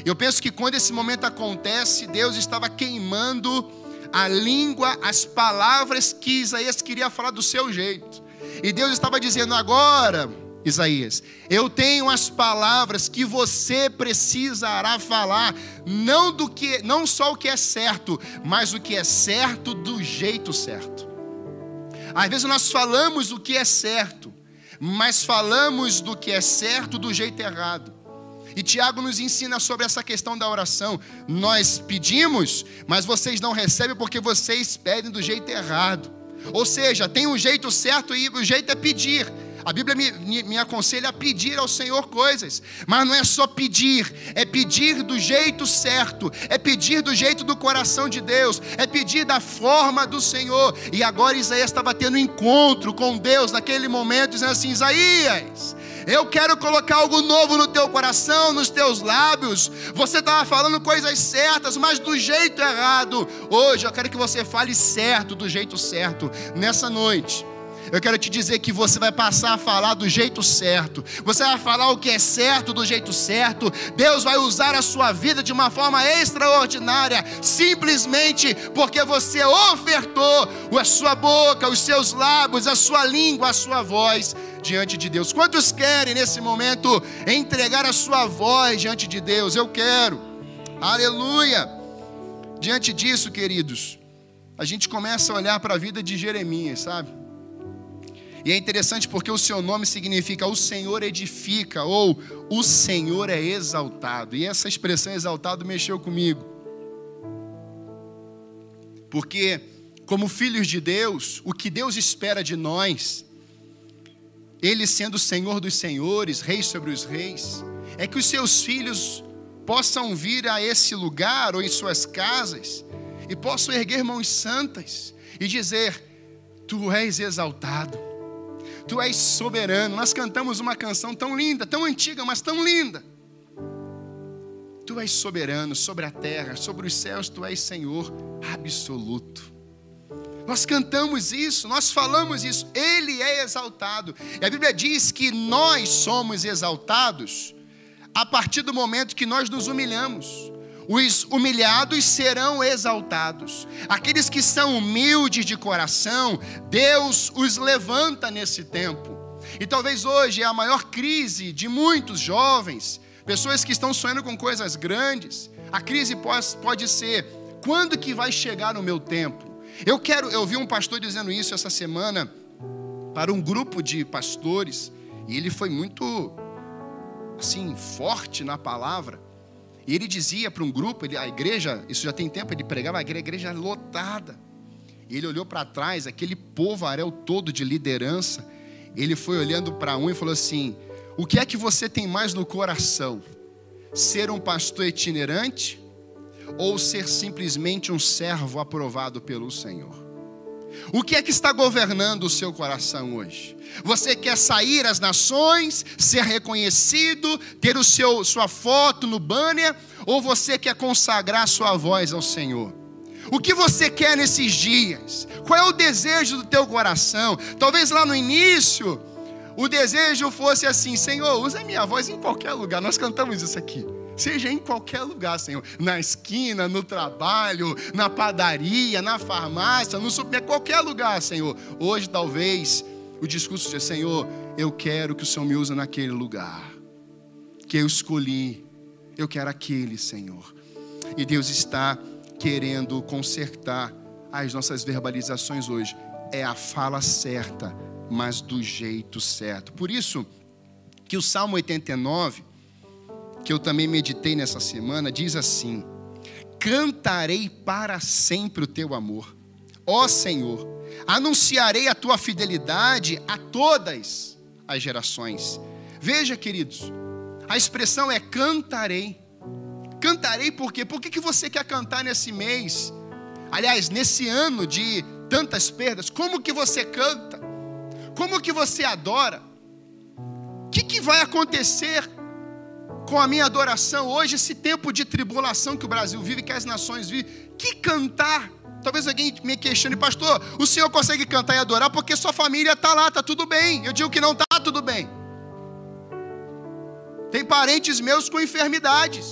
Eu penso que quando esse momento acontece, Deus estava queimando a língua, as palavras que Isaías queria falar do seu jeito. E Deus estava dizendo: agora, Isaías, eu tenho as palavras que você precisará falar, não do que, não só o que é certo, mas o que é certo do jeito certo. Às vezes nós falamos o que é certo, mas falamos do que é certo do jeito errado. E Tiago nos ensina sobre essa questão da oração. Nós pedimos, mas vocês não recebem porque vocês pedem do jeito errado. Ou seja, tem um jeito certo e o jeito é pedir. A Bíblia me, me, aconselha a pedir ao Senhor coisas, mas não é só pedir, é pedir do jeito certo, é pedir do jeito do coração de Deus, é pedir da forma do Senhor. E agora Isaías estava tendo um encontro com Deus naquele momento, dizendo assim: Isaías, eu quero colocar algo novo no teu coração, nos teus lábios. Você estava falando coisas certas, mas do jeito errado. Hoje eu quero que você fale certo, do jeito certo, nessa noite. Eu quero te dizer que você vai passar a falar do jeito certo. Você vai falar o que é certo do jeito certo. Deus vai usar a sua vida de uma forma extraordinária, simplesmente porque você ofertou a sua boca, os seus lábios, a sua língua, a sua voz diante de Deus. Quantos querem nesse momento entregar a sua voz diante de Deus? Eu quero. Aleluia. Diante disso, queridos, a gente começa a olhar para a vida de Jeremias, sabe? E é interessante porque o seu nome significa o Senhor edifica ou o Senhor é exaltado. E essa expressão exaltado mexeu comigo. Porque como filhos de Deus, o que Deus espera de nós, Ele sendo Senhor dos senhores, Rei sobre os reis, é que os seus filhos possam vir a esse lugar ou em suas casas e possam erguer mãos santas e dizer: Tu és exaltado, Tu és soberano. Nós cantamos uma canção tão linda, tão antiga, mas tão linda. Tu és soberano sobre a terra, sobre os céus, Tu és Senhor absoluto. Nós cantamos isso, nós falamos isso, Ele é exaltado. E a Bíblia diz que nós somos exaltados a partir do momento que nós nos humilhamos. Os humilhados serão exaltados. Aqueles que são humildes de coração, Deus os levanta nesse tempo. E talvez hoje é a maior crise de muitos jovens, pessoas que estão sonhando com coisas grandes. A crise pode, ser: quando que vai chegar o meu tempo? Eu quero, eu vi um pastor dizendo isso essa semana para um grupo de pastores, e ele foi muito assim forte na palavra. E ele dizia para um grupo, ele, a igreja, isso já tem tempo, ele pregava a igreja, lotada. E ele olhou para trás, aquele povaréu todo de liderança. Ele foi olhando para um e falou assim: O que é que você tem mais no coração? Ser um pastor itinerante ou ser simplesmente um servo aprovado pelo Senhor? O que é que está governando o seu coração hoje? Você quer sair às nações, ser reconhecido, ter o seu sua foto no banner, ou você quer consagrar sua voz ao Senhor? O que você quer nesses dias? Qual é o desejo do teu coração? Talvez lá no início o desejo fosse assim: Senhor, usa minha voz em qualquer lugar. Nós cantamos isso aqui seja em qualquer lugar, Senhor, na esquina, no trabalho, na padaria, na farmácia, no supermercado, qualquer lugar, Senhor. Hoje, talvez, o discurso seja: Senhor, eu quero que o Senhor me use naquele lugar que eu escolhi, eu quero aquele, Senhor. E Deus está querendo consertar as nossas verbalizações hoje. É a fala certa, mas do jeito certo. Por isso que o Salmo 89 que eu também meditei nessa semana, diz assim: Cantarei para sempre o teu amor, ó Senhor, anunciarei a tua fidelidade a todas as gerações. Veja, queridos, a expressão é cantarei. Cantarei por quê? Por que, que você quer cantar nesse mês? Aliás, nesse ano de tantas perdas, como que você canta? Como que você adora? O que, que vai acontecer com a minha adoração hoje, esse tempo de tribulação que o Brasil vive, que as nações vivem, que cantar. Talvez alguém me questione, pastor, o senhor consegue cantar e adorar porque sua família está lá, está tudo bem. Eu digo que não está tudo bem. Tem parentes meus com enfermidades.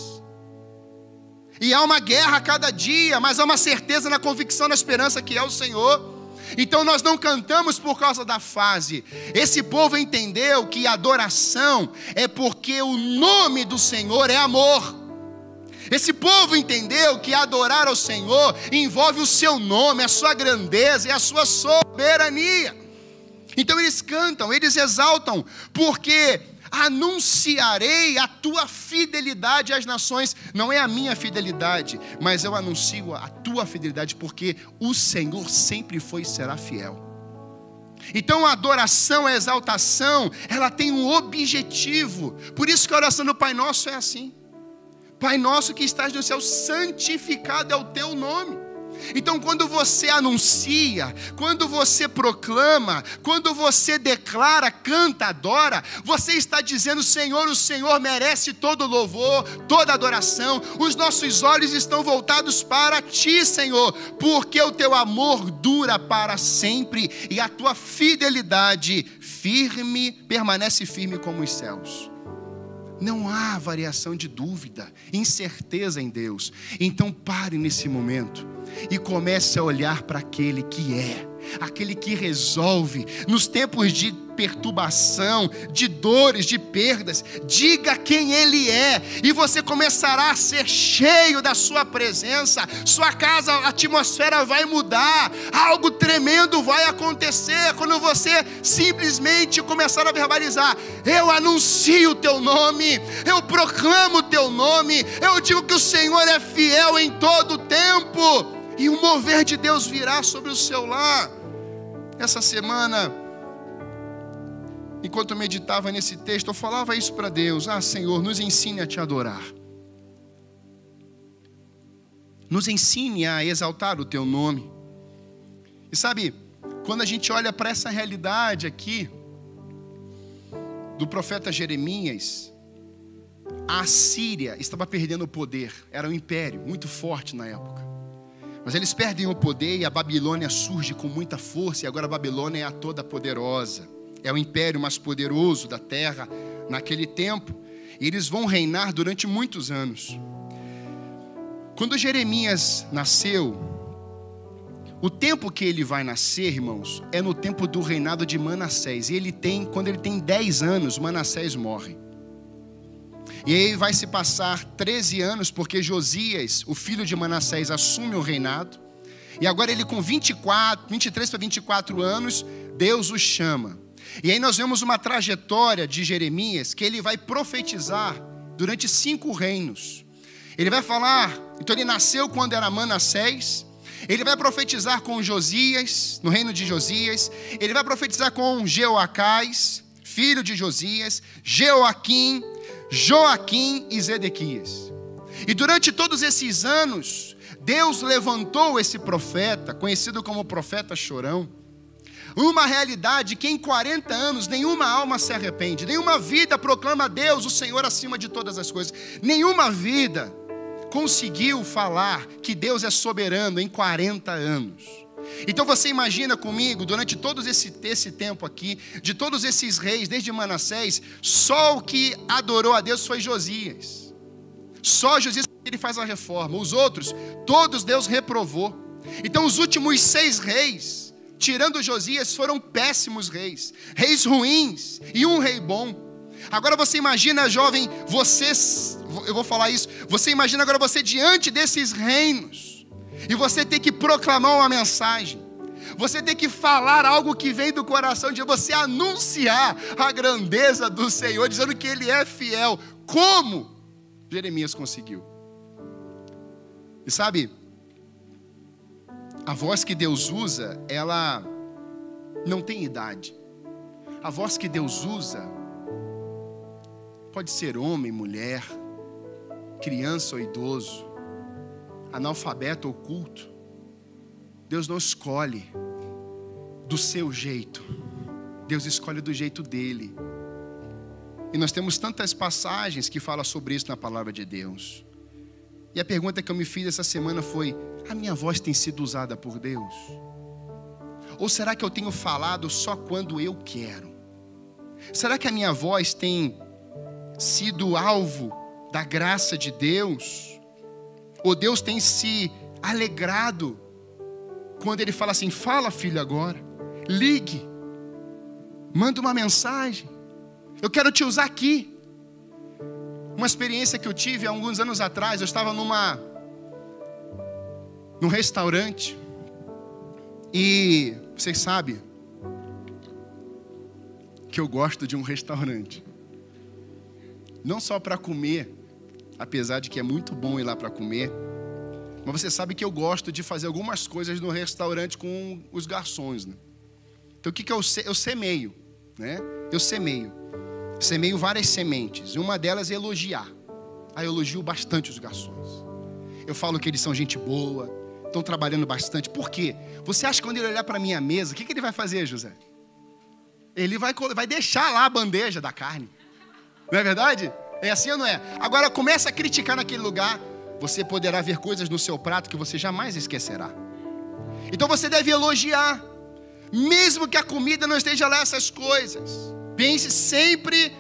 E há uma guerra a cada dia, mas há uma certeza na convicção, na esperança que é o Senhor. Então nós não cantamos por causa da fase. Esse povo entendeu que adoração é porque o nome do Senhor é amor. Esse povo entendeu que adorar ao Senhor envolve o seu nome, a sua grandeza e a sua soberania. Então eles cantam, eles exaltam, porque anunciarei a tua fidelidade às nações. Não é a minha fidelidade, mas eu anuncio a tua fidelidade, porque o Senhor sempre foi e será fiel. Então a adoração, a exaltação, ela tem um objetivo. Por isso que a oração do Pai Nosso é assim. Pai nosso que estás no céu, santificado é o teu nome. Então, quando você anuncia, quando você proclama, quando você declara, canta, adora, você está dizendo: Senhor, o Senhor merece todo louvor, toda adoração. Os nossos olhos estão voltados para ti, Senhor, porque o teu amor dura para sempre e a tua fidelidade firme permanece firme como os céus. Não há variação de dúvida, incerteza em Deus. Então pare nesse momento e comece a olhar para aquele que é, aquele que resolve nos tempos de perturbação, de dores, de perdas. Diga quem Ele é, e você começará a ser cheio da Sua presença. Sua casa, a atmosfera vai mudar, algo tremendo vai acontecer quando você simplesmente começar a verbalizar: Eu anuncio o Teu nome, eu proclamo o Teu nome, eu digo que o Senhor é fiel em todo o tempo. E o mover de Deus virá sobre o seu lar. Essa semana, enquanto eu meditava nesse texto, eu falava isso para Deus: Ah, Senhor, nos ensine a te adorar. Nos ensine a exaltar o teu nome. E sabe, quando a gente olha para essa realidade aqui, do profeta Jeremias, a Síria estava perdendo o poder, era um império muito forte na época. Mas eles perdem o poder e a Babilônia surge com muita força, e agora a Babilônia é a toda poderosa. É o império mais poderoso da terra naquele tempo, e eles vão reinar durante muitos anos. Quando Jeremias nasceu, o tempo que ele vai nascer, irmãos, é no tempo do reinado de Manassés. E ele tem, quando ele tem 10 anos, Manassés morre. E aí vai se passar 13 anos, porque Josias, o filho de Manassés, assume o reinado. E agora ele com 24, 23 para 24 anos, Deus o chama. E aí nós vemos uma trajetória de Jeremias que ele vai profetizar durante cinco reinos. Ele vai falar, então ele nasceu quando era Manassés, ele vai profetizar com Josias, no reino de Josias. Ele vai profetizar com Jeoacás, filho de Josias, Jeoaquim, Joaquim e Zedequias. E durante todos esses anos, Deus levantou esse profeta, conhecido como profeta chorão, uma realidade que em 40 anos nenhuma alma se arrepende, nenhuma vida proclama Deus, o Senhor acima de todas as coisas, nenhuma vida conseguiu falar que Deus é soberano em 40 anos. Então você imagina comigo, durante todo esse, esse tempo aqui, de todos esses reis, desde Manassés, só o que adorou a Deus foi Josias. Só Josias ele faz a reforma. Os outros, todos Deus reprovou. Então os últimos seis reis, tirando Josias, foram péssimos reis, reis ruins e um rei bom. Agora você imagina, jovem, você, eu vou falar isso, você imagina agora você diante desses reinos, e você tem que proclamar uma mensagem, você tem que falar algo que vem do coração de você, anunciar a grandeza do Senhor, dizendo que Ele é fiel. Como Jeremias conseguiu? E sabe, a voz que Deus usa, ela não tem idade. A voz que Deus usa, Pode ser homem, mulher, criança ou idoso, analfabeto ou culto. Deus não escolhe do seu jeito, Deus escolhe do jeito dele. E nós temos tantas passagens que falam sobre isso na palavra de Deus. E a pergunta que eu me fiz essa semana foi: a minha voz tem sido usada por Deus? Ou será que eu tenho falado só quando eu quero? Será que a minha voz tem sido alvo da graça de Deus, ou Deus tem se alegrado quando Ele fala assim: fala, filho, agora, ligue, manda uma mensagem, eu quero te usar aqui. Uma experiência que eu tive há alguns anos atrás, eu estava numa num restaurante e vocês sabem que eu gosto de um restaurante. Não só para comer, apesar de que é muito bom ir lá para comer, mas você sabe que eu gosto de fazer algumas coisas no restaurante com os garçons, né? Então o que, que eu, eu semeio, né? Eu semeio. Semeio várias sementes. E uma delas é elogiar. Aí eu elogio bastante os garçons. Eu falo que eles são gente boa, estão trabalhando bastante. Por quê? Você acha que quando ele olhar para minha mesa, o que, que ele vai fazer, José? Ele vai, vai deixar lá a bandeja da carne. Não é verdade? É assim ou não é? Agora começa a criticar naquele lugar, você poderá ver coisas no seu prato que você jamais esquecerá. Então você deve elogiar, mesmo que a comida não esteja lá essas coisas. Pense sempre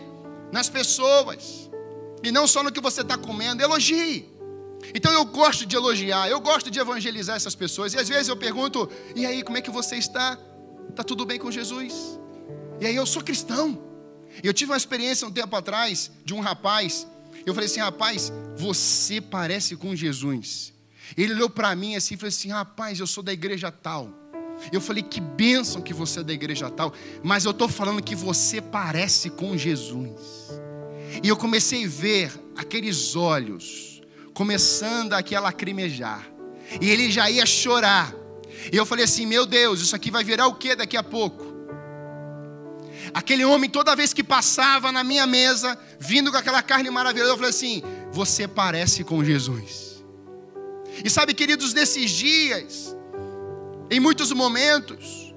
nas pessoas e não só no que você está comendo. Elogie. Então eu gosto de elogiar, eu gosto de evangelizar essas pessoas. E às vezes eu pergunto: e aí, como é que você está? Está tudo bem com Jesus? E aí, eu sou cristão. Eu tive uma experiência um tempo atrás de um rapaz. Eu falei assim, rapaz, você parece com Jesus. Ele olhou para mim assim e falou assim, rapaz, eu sou da igreja tal. Eu falei, que bênção que você é da igreja tal. Mas eu estou falando que você parece com Jesus. E eu comecei a ver aqueles olhos começando aqui a lacrimejar. E ele já ia chorar. E eu falei assim: Meu Deus, isso aqui vai virar o que daqui a pouco? Aquele homem, toda vez que passava na minha mesa, vindo com aquela carne maravilhosa, eu falei assim: Você parece com Jesus. E sabe, queridos, nesses dias, em muitos momentos,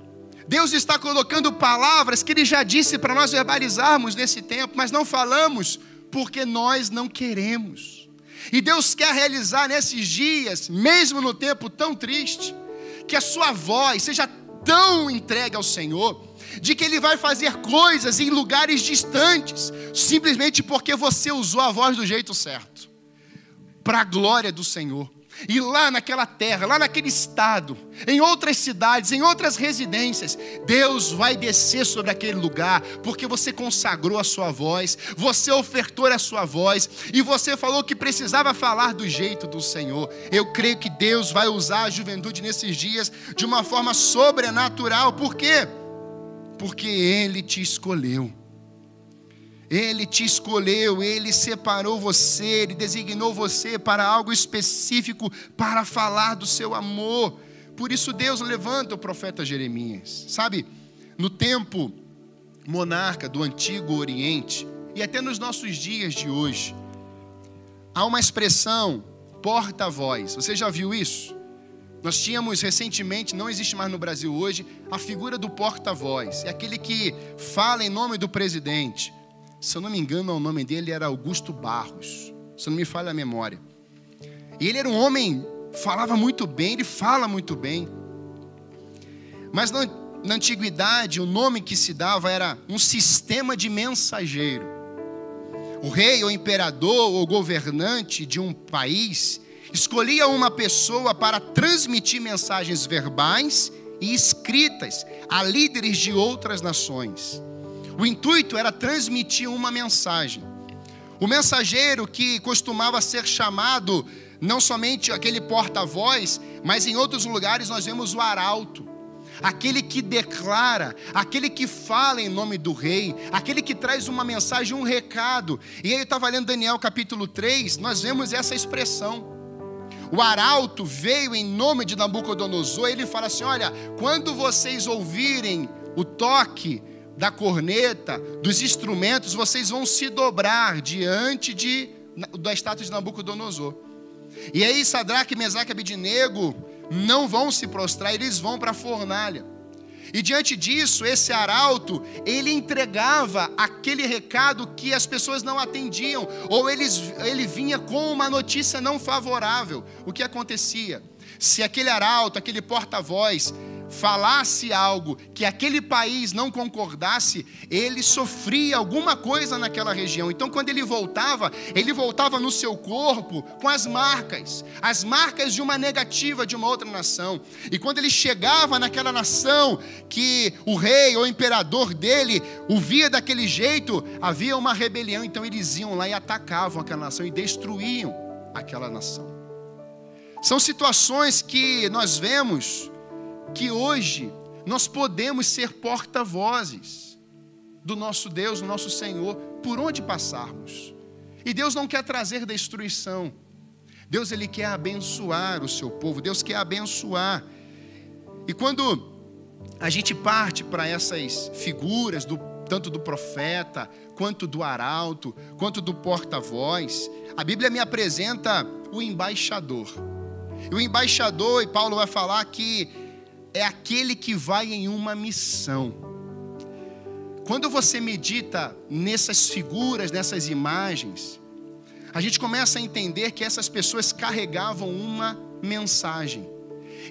Deus está colocando palavras que Ele já disse para nós verbalizarmos nesse tempo, mas não falamos porque nós não queremos. E Deus quer realizar nesses dias, mesmo no tempo tão triste, que a sua voz seja tão entregue ao Senhor, de que Ele vai fazer coisas em lugares distantes, simplesmente porque você usou a voz do jeito certo, para a glória do Senhor. E lá naquela terra, lá naquele estado, em outras cidades, em outras residências, Deus vai descer sobre aquele lugar, porque você consagrou a sua voz, você ofertou a sua voz, e você falou que precisava falar do jeito do Senhor. Eu creio que Deus vai usar a juventude nesses dias de uma forma sobrenatural, por quê? Porque Ele te escolheu. Ele te escolheu, ele separou você, ele designou você para algo específico para falar do seu amor. Por isso Deus levanta o profeta Jeremias. Sabe, no tempo monarca do antigo Oriente e até nos nossos dias de hoje, há uma expressão porta-voz. Você já viu isso? Nós tínhamos recentemente, não existe mais no Brasil hoje, a figura do porta-voz. É aquele que fala em nome do presidente se eu não me engano, o nome dele era Augusto Barros, se não me falha a memória. E ele era um homem, falava muito bem, ele fala muito bem. Mas na, na antiguidade, o nome que se dava era um sistema de mensageiro. O rei, ou imperador, ou governante de um país escolhia uma pessoa para transmitir mensagens verbais e escritas a líderes de outras nações. O intuito era transmitir uma mensagem. O mensageiro que costumava ser chamado não somente aquele porta-voz, mas em outros lugares nós vemos o arauto. Aquele que declara, aquele que fala em nome do rei, aquele que traz uma mensagem, um recado. E aí eu estava lendo Daniel capítulo 3, nós vemos essa expressão. O arauto veio em nome de Nabucodonosor, ele fala assim: Olha, quando vocês ouvirem o toque da corneta, dos instrumentos, vocês vão se dobrar diante de, da estátua de Nabucodonosor. E aí Sadraque, Mesaque e Abidinego não vão se prostrar, eles vão para a fornalha. E diante disso, esse arauto, ele entregava aquele recado que as pessoas não atendiam, ou eles, ele vinha com uma notícia não favorável. O que acontecia? Se aquele arauto, aquele porta-voz, falasse algo que aquele país não concordasse, ele sofria alguma coisa naquela região. Então, quando ele voltava, ele voltava no seu corpo com as marcas, as marcas de uma negativa de uma outra nação. E quando ele chegava naquela nação que o rei ou o imperador dele o via daquele jeito, havia uma rebelião. Então, eles iam lá e atacavam aquela nação e destruíam aquela nação. São situações que nós vemos que hoje nós podemos ser porta-vozes do nosso Deus, do nosso Senhor, por onde passarmos. E Deus não quer trazer destruição. Deus ele quer abençoar o seu povo. Deus quer abençoar. E quando a gente parte para essas figuras do tanto do profeta, quanto do arauto, quanto do porta-voz, a Bíblia me apresenta o embaixador. E o embaixador, e Paulo vai falar que é aquele que vai em uma missão. Quando você medita nessas figuras, nessas imagens, a gente começa a entender que essas pessoas carregavam uma mensagem.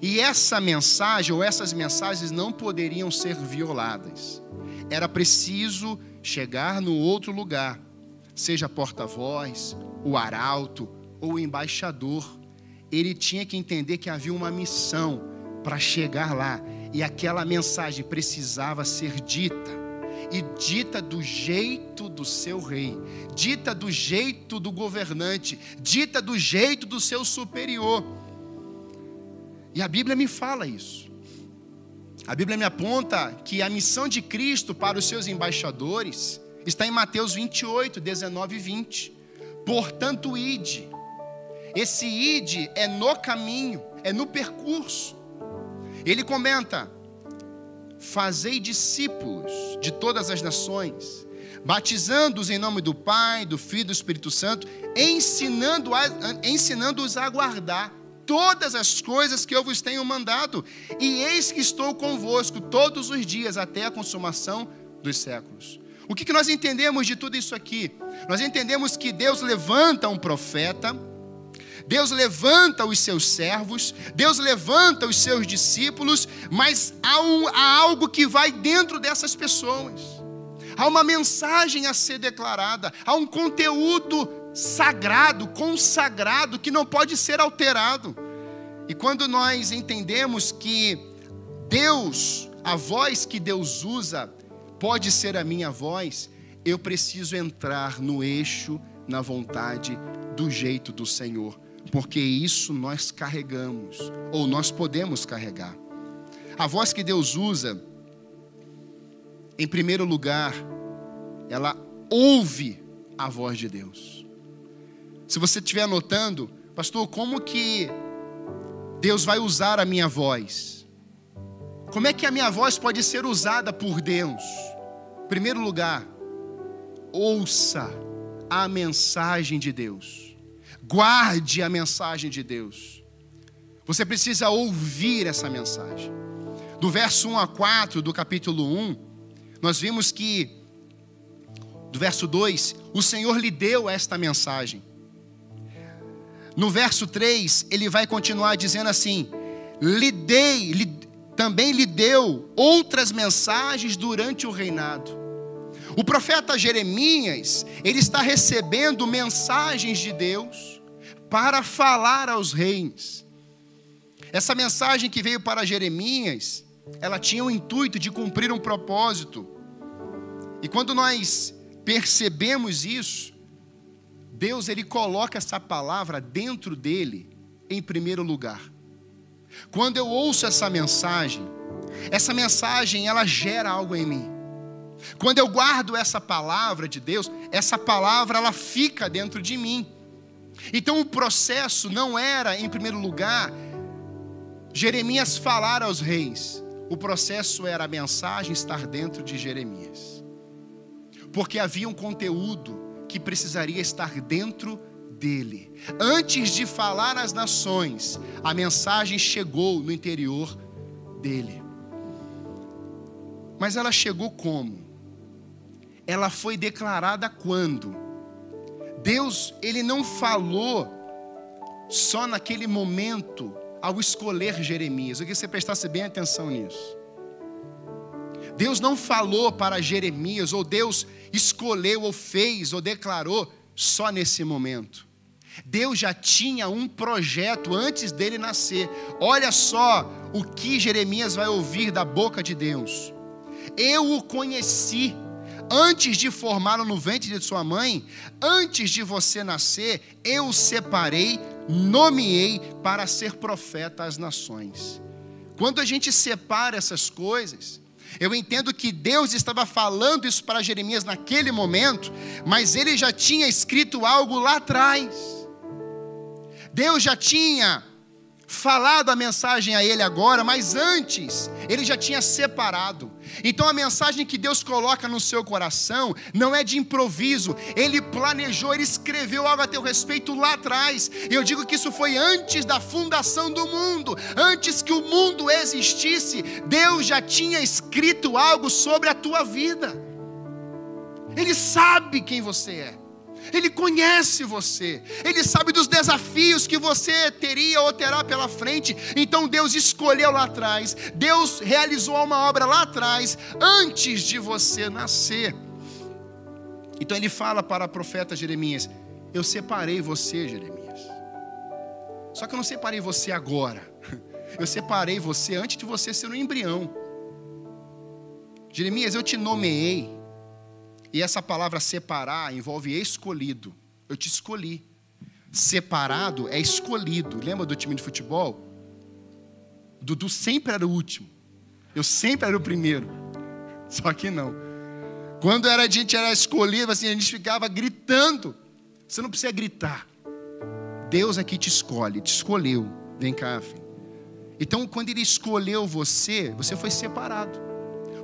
E essa mensagem ou essas mensagens não poderiam ser violadas. Era preciso chegar no outro lugar, seja porta-voz, o arauto ou o embaixador. Ele tinha que entender que havia uma missão para chegar lá. E aquela mensagem precisava ser dita. E dita do jeito do seu rei, dita do jeito do governante, dita do jeito do seu superior. E a Bíblia me fala isso. A Bíblia me aponta que a missão de Cristo para os seus embaixadores está em Mateus 28, 19 e 20. Portanto, ide Esse id é no caminho, é no percurso. Ele comenta: Fazei discípulos de todas as nações, batizando-os em nome do Pai, do Filho e do Espírito Santo, ensinando-os ensinando a guardar todas as coisas que eu vos tenho mandado, e eis que estou convosco todos os dias até a consumação dos séculos. O que nós entendemos de tudo isso aqui? Nós entendemos que Deus levanta um profeta, Deus levanta os seus servos, Deus levanta os seus discípulos, mas há, um, há algo que vai dentro dessas pessoas. Há uma mensagem a ser declarada, há um conteúdo sagrado, consagrado, que não pode ser alterado. E quando nós entendemos que Deus, a voz que Deus usa, pode ser a minha voz, eu preciso entrar no eixo, na vontade, do jeito do Senhor, porque isso nós carregamos, ou nós podemos carregar. A voz que Deus usa, em primeiro lugar, ela ouve a voz de Deus. Se você estiver anotando, pastor, como que Deus vai usar a minha voz? Como é que a minha voz pode ser usada por Deus? Em primeiro lugar, ouça a mensagem de Deus. Guarde a mensagem de Deus. Você precisa ouvir essa mensagem. Do verso 1 a 4 do capítulo 1, nós vimos que, do verso 2, o Senhor lhe deu esta mensagem. No verso 3, ele vai continuar dizendo assim: lhe dei, lhe, também lhe deu outras mensagens durante o reinado. O profeta Jeremias, ele está recebendo mensagens de Deus para falar aos reis. Essa mensagem que veio para Jeremias, ela tinha o intuito de cumprir um propósito. E quando nós percebemos isso, Deus ele coloca essa palavra dentro dele em primeiro lugar. Quando eu ouço essa mensagem, essa mensagem ela gera algo em mim. Quando eu guardo essa palavra de Deus, essa palavra ela fica dentro de mim. Então o processo não era, em primeiro lugar, Jeremias falar aos reis. O processo era a mensagem estar dentro de Jeremias. Porque havia um conteúdo que precisaria estar dentro dele. Antes de falar às nações, a mensagem chegou no interior dele. Mas ela chegou como? Ela foi declarada quando? Deus, ele não falou só naquele momento ao escolher Jeremias. Eu queria que você prestasse bem atenção nisso. Deus não falou para Jeremias, ou Deus escolheu, ou fez, ou declarou só nesse momento. Deus já tinha um projeto antes dele nascer. Olha só o que Jeremias vai ouvir da boca de Deus. Eu o conheci antes de formá-lo no ventre de sua mãe, antes de você nascer, eu o separei, nomeei para ser profeta às nações. Quando a gente separa essas coisas, eu entendo que Deus estava falando isso para Jeremias naquele momento, mas ele já tinha escrito algo lá atrás. Deus já tinha falado a mensagem a ele agora, mas antes ele já tinha separado. Então a mensagem que Deus coloca no seu coração não é de improviso, ele planejou, ele escreveu algo a teu respeito lá atrás. Eu digo que isso foi antes da fundação do mundo, antes que o mundo existisse, Deus já tinha escrito algo sobre a tua vida. Ele sabe quem você é. Ele conhece você, Ele sabe dos desafios que você teria ou terá pela frente. Então Deus escolheu lá atrás, Deus realizou uma obra lá atrás, antes de você nascer. Então ele fala para o profeta Jeremias: Eu separei você, Jeremias. Só que eu não separei você agora, eu separei você antes de você ser um embrião. Jeremias, eu te nomeei e essa palavra separar envolve escolhido. Eu te escolhi. Separado é escolhido. Lembra do time de futebol? Dudu sempre era o último. Eu sempre era o primeiro. Só que não. Quando era, a gente era escolhido, assim, a gente ficava gritando. Você não precisa gritar. Deus aqui te escolhe, te escolheu. Vem cá, filho. Então, quando Ele escolheu você, você foi separado.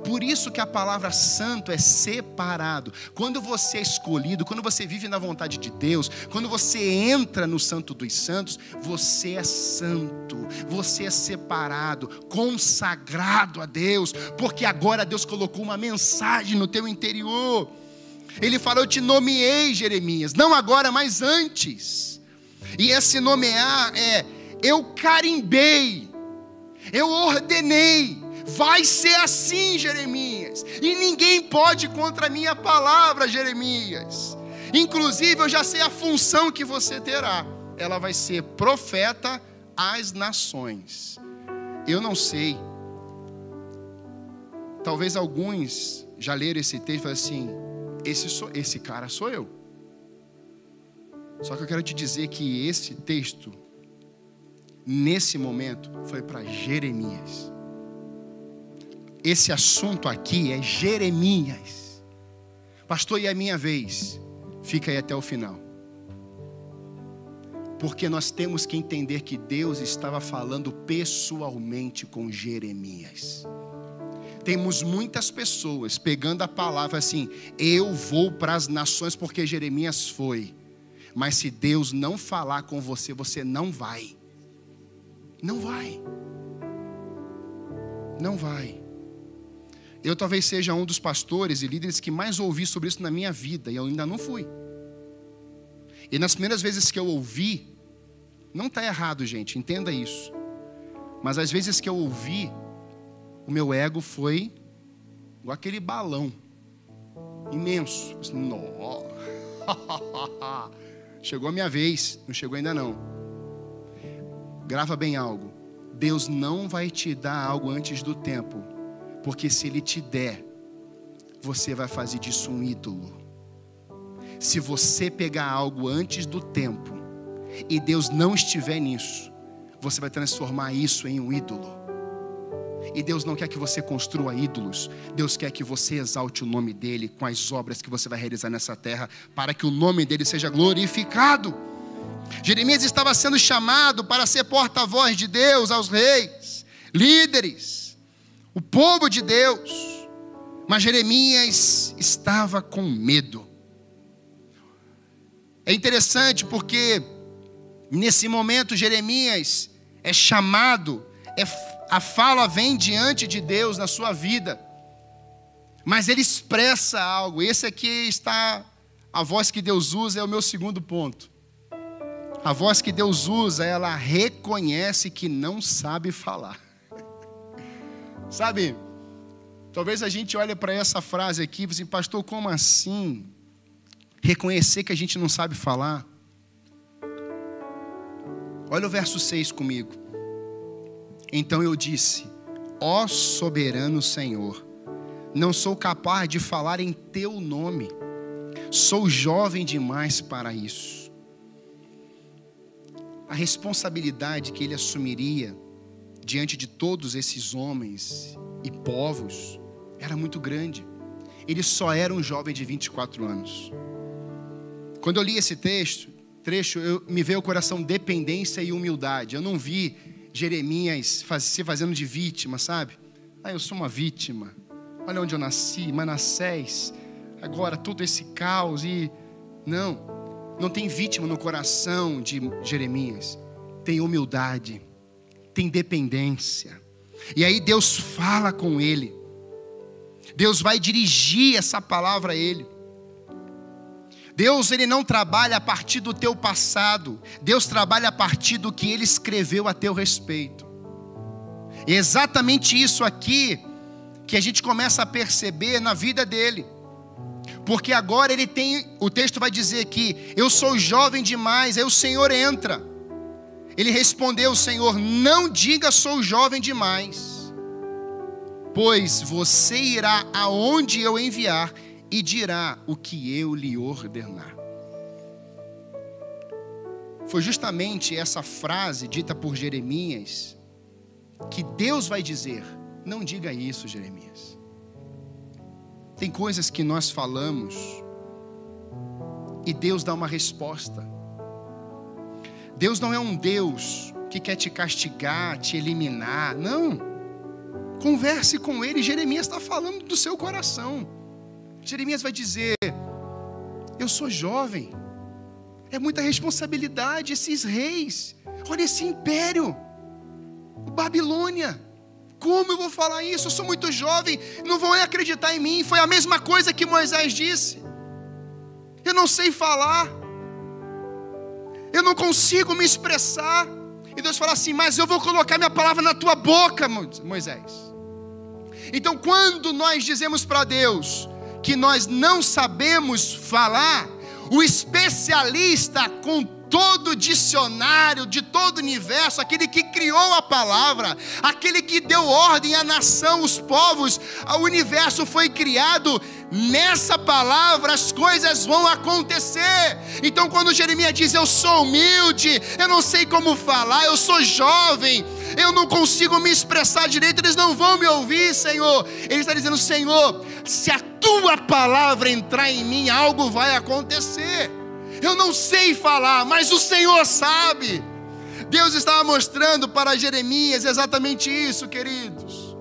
Por isso que a palavra santo é separado. Quando você é escolhido, quando você vive na vontade de Deus, quando você entra no santo dos santos, você é santo, você é separado, consagrado a Deus, porque agora Deus colocou uma mensagem no teu interior. Ele falou: Eu te nomeei, Jeremias, não agora, mas antes. E esse nomear é: Eu carimbei, eu ordenei, Vai ser assim, Jeremias. E ninguém pode contra a minha palavra, Jeremias. Inclusive, eu já sei a função que você terá. Ela vai ser profeta às nações. Eu não sei. Talvez alguns já leram esse texto e assim: esse, sou, esse cara sou eu. Só que eu quero te dizer que esse texto, nesse momento, foi para Jeremias esse assunto aqui é Jeremias. Pastor, e a minha vez? Fica aí até o final. Porque nós temos que entender que Deus estava falando pessoalmente com Jeremias. Temos muitas pessoas pegando a palavra assim: eu vou para as nações porque Jeremias foi. Mas se Deus não falar com você, você não vai. Não vai. Não vai. Eu talvez seja um dos pastores e líderes que mais ouvi sobre isso na minha vida, e eu ainda não fui. E nas primeiras vezes que eu ouvi, não está errado, gente, entenda isso. Mas as vezes que eu ouvi, o meu ego foi igual aquele balão imenso. chegou a minha vez, não chegou ainda não. Grava bem algo. Deus não vai te dar algo antes do tempo porque se Ele te der, você vai fazer disso um ídolo. Se você pegar algo antes do tempo e Deus não estiver nisso, você vai transformar isso em um ídolo. E Deus não quer que você construa ídolos, Deus quer que você exalte o nome dEle com as obras que você vai realizar nessa terra, para que o nome dEle seja glorificado. Jeremias estava sendo chamado para ser porta-voz de Deus aos reis, líderes, o povo de Deus. Mas Jeremias estava com medo. É interessante porque nesse momento Jeremias é chamado, é, a fala vem diante de Deus na sua vida, mas ele expressa algo. Esse aqui está a voz que Deus usa é o meu segundo ponto. A voz que Deus usa, ela reconhece que não sabe falar. Sabe, talvez a gente olhe para essa frase aqui e assim, pastor, como assim? Reconhecer que a gente não sabe falar. Olha o verso 6 comigo. Então eu disse: Ó soberano Senhor, não sou capaz de falar em teu nome, sou jovem demais para isso. A responsabilidade que ele assumiria diante de todos esses homens e povos era muito grande. Ele só era um jovem de 24 anos. Quando eu li esse texto, trecho, eu, me veio o coração dependência e humildade. Eu não vi Jeremias faz, se fazendo de vítima, sabe? Ah, eu sou uma vítima. Olha onde eu nasci, Manassés. Agora todo esse caos e não, não tem vítima no coração de Jeremias. Tem humildade tem dependência. E aí Deus fala com ele. Deus vai dirigir essa palavra a ele. Deus ele não trabalha a partir do teu passado. Deus trabalha a partir do que ele escreveu a teu respeito. E é exatamente isso aqui que a gente começa a perceber na vida dele. Porque agora ele tem, o texto vai dizer que eu sou jovem demais, aí o Senhor entra. Ele respondeu: Senhor, não diga sou jovem demais, pois você irá aonde eu enviar e dirá o que eu lhe ordenar. Foi justamente essa frase dita por Jeremias que Deus vai dizer: não diga isso, Jeremias. Tem coisas que nós falamos e Deus dá uma resposta. Deus não é um Deus que quer te castigar, te eliminar. Não. Converse com ele. Jeremias está falando do seu coração. Jeremias vai dizer: Eu sou jovem. É muita responsabilidade esses reis. Olha esse império. Babilônia. Como eu vou falar isso? Eu sou muito jovem, não vão acreditar em mim. Foi a mesma coisa que Moisés disse. Eu não sei falar. Eu não consigo me expressar. E Deus fala assim: Mas eu vou colocar minha palavra na tua boca, Moisés. Então, quando nós dizemos para Deus que nós não sabemos falar, o especialista com todo dicionário de todo universo, aquele que criou a palavra, aquele que deu ordem à nação, os povos, o universo foi criado. Nessa palavra as coisas vão acontecer. Então, quando Jeremias diz: Eu sou humilde, eu não sei como falar, eu sou jovem, eu não consigo me expressar direito, eles não vão me ouvir, Senhor. Ele está dizendo: Senhor, se a tua palavra entrar em mim, algo vai acontecer. Eu não sei falar, mas o Senhor sabe. Deus estava mostrando para Jeremias exatamente isso, queridos.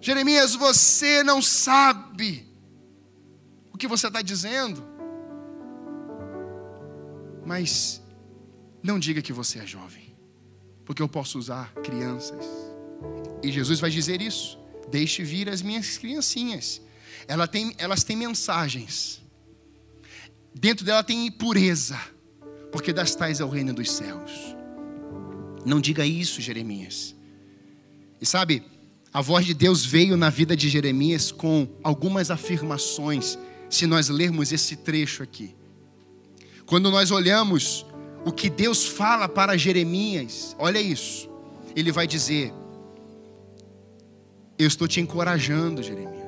Jeremias, você não sabe o que você está dizendo, mas não diga que você é jovem, porque eu posso usar crianças. E Jesus vai dizer isso: deixe vir as minhas criancinhas, elas têm, elas têm mensagens Dentro dela tem impureza, porque das tais é o reino dos céus. Não diga isso, Jeremias. E sabe, a voz de Deus veio na vida de Jeremias com algumas afirmações, se nós lermos esse trecho aqui. Quando nós olhamos o que Deus fala para Jeremias, olha isso. Ele vai dizer: Eu estou te encorajando, Jeremias.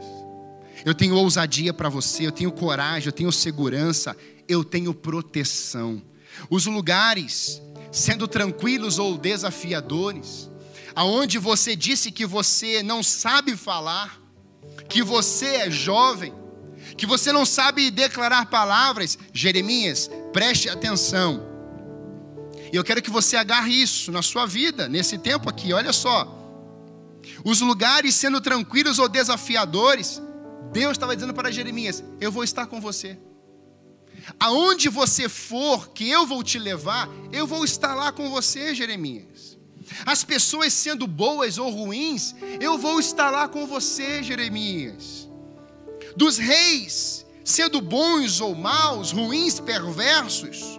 Eu tenho ousadia para você, eu tenho coragem, eu tenho segurança, eu tenho proteção. Os lugares, sendo tranquilos ou desafiadores, aonde você disse que você não sabe falar, que você é jovem, que você não sabe declarar palavras, Jeremias, preste atenção. E eu quero que você agarre isso na sua vida, nesse tempo aqui, olha só. Os lugares sendo tranquilos ou desafiadores, Deus estava dizendo para Jeremias: Eu vou estar com você. Aonde você for, que eu vou te levar, eu vou estar lá com você, Jeremias. As pessoas sendo boas ou ruins, eu vou estar lá com você, Jeremias. Dos reis, sendo bons ou maus, ruins, perversos,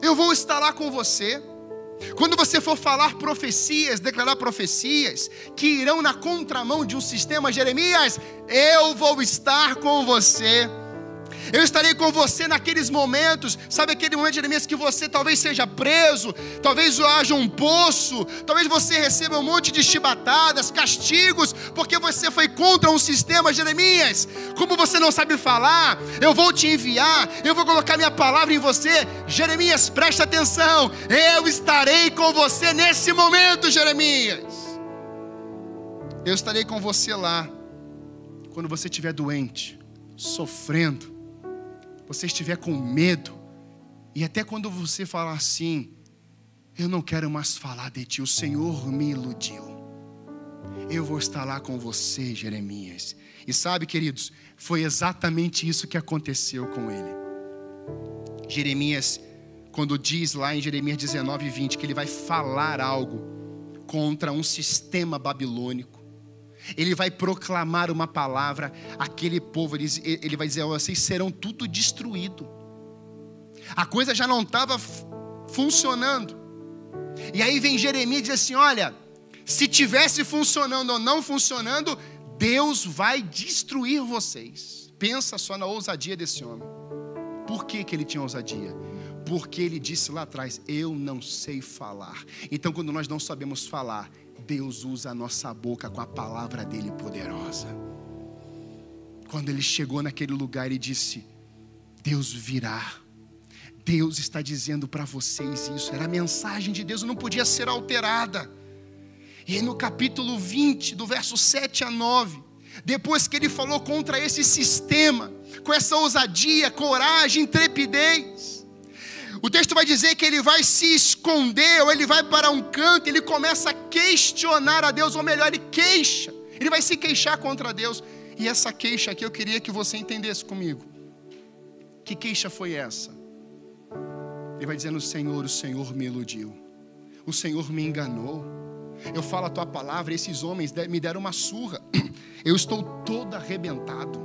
eu vou estar lá com você. Quando você for falar profecias, declarar profecias que irão na contramão de um sistema, Jeremias, eu vou estar com você. Eu estarei com você naqueles momentos, sabe aquele momento, Jeremias, que você talvez seja preso, talvez haja um poço, talvez você receba um monte de chibatadas, castigos, porque você foi contra um sistema, Jeremias. Como você não sabe falar, eu vou te enviar, eu vou colocar minha palavra em você. Jeremias, presta atenção, eu estarei com você nesse momento, Jeremias. Eu estarei com você lá, quando você estiver doente, sofrendo, você estiver com medo, e até quando você falar assim, eu não quero mais falar de ti, o Senhor me iludiu. Eu vou estar lá com você, Jeremias. E sabe, queridos, foi exatamente isso que aconteceu com ele. Jeremias, quando diz lá em Jeremias 19, 20, que ele vai falar algo contra um sistema babilônico, ele vai proclamar uma palavra, aquele povo, ele, ele vai dizer: vocês serão tudo destruído. A coisa já não estava funcionando. E aí vem Jeremias e diz assim: olha, se tivesse funcionando ou não funcionando, Deus vai destruir vocês. Pensa só na ousadia desse homem. Por que, que ele tinha ousadia? Porque ele disse lá atrás: Eu não sei falar. Então, quando nós não sabemos falar, Deus usa a nossa boca com a palavra dele poderosa. Quando ele chegou naquele lugar e disse: Deus virá. Deus está dizendo para vocês isso. Era a mensagem de Deus, não podia ser alterada. E no capítulo 20, do verso 7 a 9, depois que ele falou contra esse sistema, com essa ousadia, coragem, intrepidez, O texto vai dizer que ele vai se esconder, ou ele vai para um canto, ele começa a questionar a Deus, ou melhor, ele queixa, ele vai se queixar contra Deus. E essa queixa aqui eu queria que você entendesse comigo. Que queixa foi essa? Ele vai dizendo: Senhor, o Senhor me iludiu, o Senhor me enganou. Eu falo a tua palavra, esses homens me deram uma surra, eu estou todo arrebentado.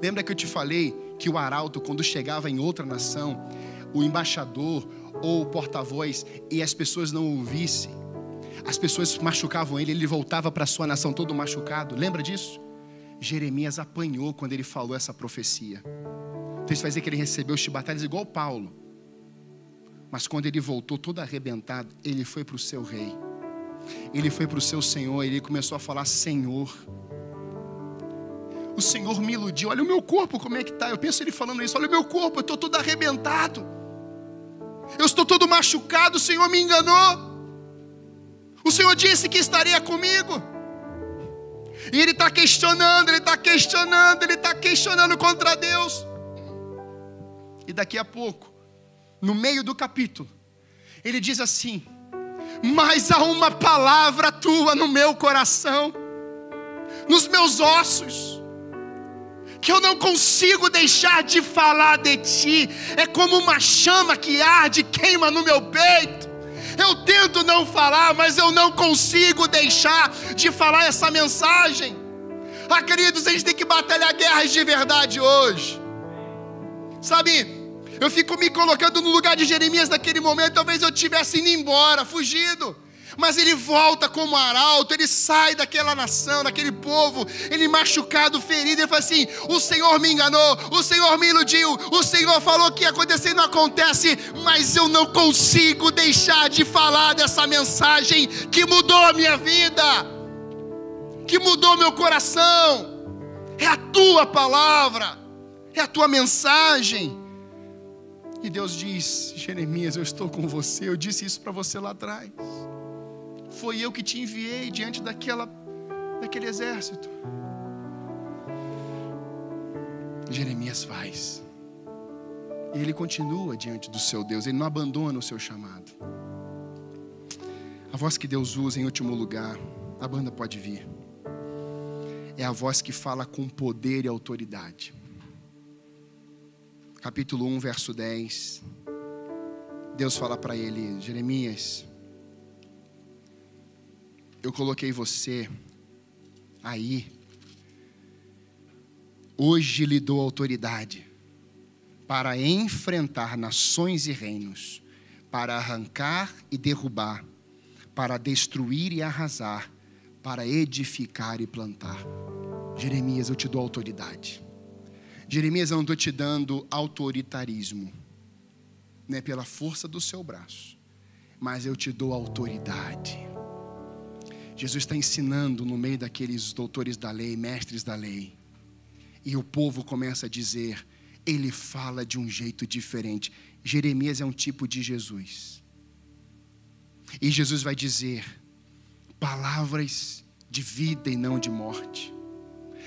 Lembra que eu te falei que o arauto, quando chegava em outra nação, o embaixador ou o porta-voz e as pessoas não ouvissem, as pessoas machucavam ele, ele voltava para a sua nação todo machucado. Lembra disso? Jeremias apanhou quando ele falou essa profecia. O texto vai dizer que ele recebeu chibatalhas igual Paulo. Mas quando ele voltou todo arrebentado, ele foi para o seu rei. Ele foi para o seu Senhor, ele começou a falar: Senhor. O Senhor me iludiu. Olha o meu corpo, como é que está. Eu penso ele falando isso. Olha o meu corpo, eu estou todo arrebentado. Eu estou todo machucado. O Senhor me enganou. O Senhor disse que estaria comigo. E ele está questionando, ele está questionando, ele está questionando contra Deus. E daqui a pouco, no meio do capítulo, ele diz assim: Mas há uma palavra tua no meu coração, nos meus ossos, que eu não consigo deixar de falar de ti, é como uma chama que arde, queima no meu peito. Eu tento não falar, mas eu não consigo deixar de falar essa mensagem. Ah, queridos, a gente tem que batalhar guerras de verdade hoje. Sabe, eu fico me colocando no lugar de Jeremias naquele momento, talvez eu tivesse indo embora, fugido. Mas ele volta como arauto, ele sai daquela nação, daquele povo, ele machucado, ferido, ele fala assim: o Senhor me enganou, o Senhor me iludiu, o Senhor falou que ia acontecer e não acontece, mas eu não consigo deixar de falar dessa mensagem que mudou a minha vida, que mudou meu coração. É a tua palavra, é a tua mensagem. E Deus diz: Jeremias, eu estou com você, eu disse isso para você lá atrás foi eu que te enviei diante daquela, daquele exército. Jeremias faz. E ele continua diante do seu Deus, ele não abandona o seu chamado. A voz que Deus usa em último lugar, a banda pode vir, é a voz que fala com poder e autoridade. Capítulo 1, verso 10. Deus fala para ele: Jeremias, eu coloquei você aí. Hoje lhe dou autoridade para enfrentar nações e reinos, para arrancar e derrubar, para destruir e arrasar, para edificar e plantar. Jeremias, eu te dou autoridade. Jeremias, eu não estou te dando autoritarismo, não é pela força do seu braço, mas eu te dou autoridade Jesus está ensinando no meio daqueles doutores da lei, mestres da lei. E o povo começa a dizer: ele fala de um jeito diferente. Jeremias é um tipo de Jesus. E Jesus vai dizer: palavras de vida e não de morte,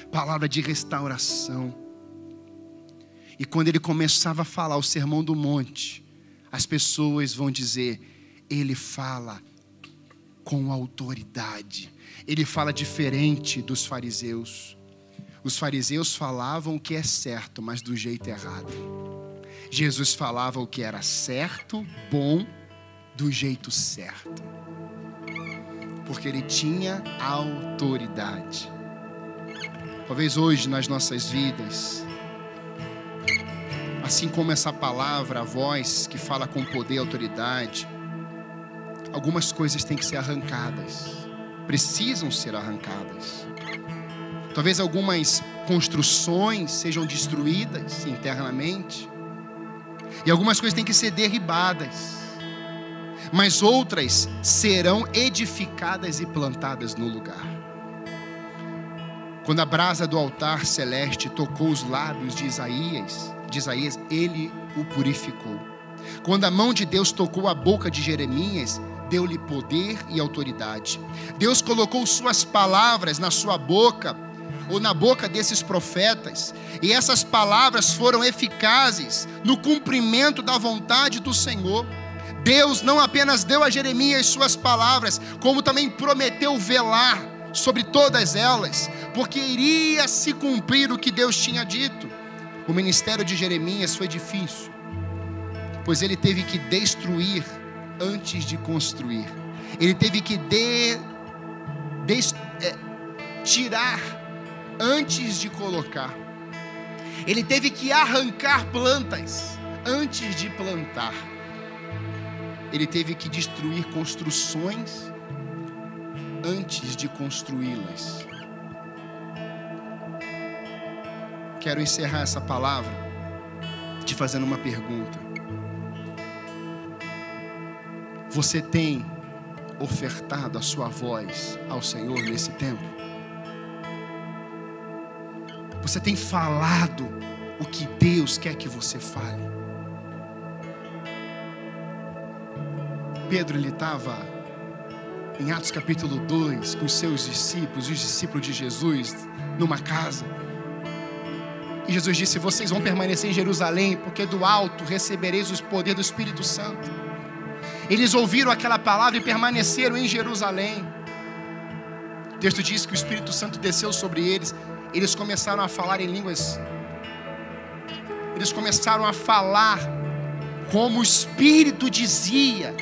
palavra de restauração. E quando ele começava a falar o sermão do monte, as pessoas vão dizer: ele fala com autoridade. Ele fala diferente dos fariseus. Os fariseus falavam o que é certo, mas do jeito errado. Jesus falava o que era certo, bom, do jeito certo. Porque ele tinha autoridade. Talvez hoje nas nossas vidas, assim como essa palavra, a voz que fala com poder e autoridade, algumas coisas têm que ser arrancadas, precisam ser arrancadas. Talvez algumas construções sejam destruídas internamente, e algumas coisas têm que ser derribadas, mas outras serão edificadas e plantadas no lugar. Quando a brasa do altar celeste tocou os lábios de Isaías, de Isaías, ele o purificou. Quando a mão de Deus tocou a boca de Jeremias, deu-lhe poder e autoridade. Deus colocou suas palavras na sua boca, ou na boca desses profetas, e essas palavras foram eficazes no cumprimento da vontade do Senhor. Deus não apenas deu a Jeremias suas palavras, como também prometeu velar sobre todas elas, porque iria se cumprir o que Deus tinha dito. O ministério de Jeremias foi difícil, pois ele teve que destruir antes de construir, ele teve que de, de, é, tirar antes de colocar, ele teve que arrancar plantas antes de plantar, ele teve que destruir construções antes de construí-las. Quero encerrar essa palavra te fazendo uma pergunta. Você tem ofertado a sua voz ao Senhor nesse tempo? Você tem falado o que Deus quer que você fale? Pedro ele estava em Atos capítulo 2 com os seus discípulos, os discípulos de Jesus, numa casa. E Jesus disse: Vocês vão permanecer em Jerusalém, porque do alto recebereis o poder do Espírito Santo. Eles ouviram aquela palavra e permaneceram em Jerusalém. O texto diz que o Espírito Santo desceu sobre eles. Eles começaram a falar em línguas. Eles começaram a falar como o Espírito dizia,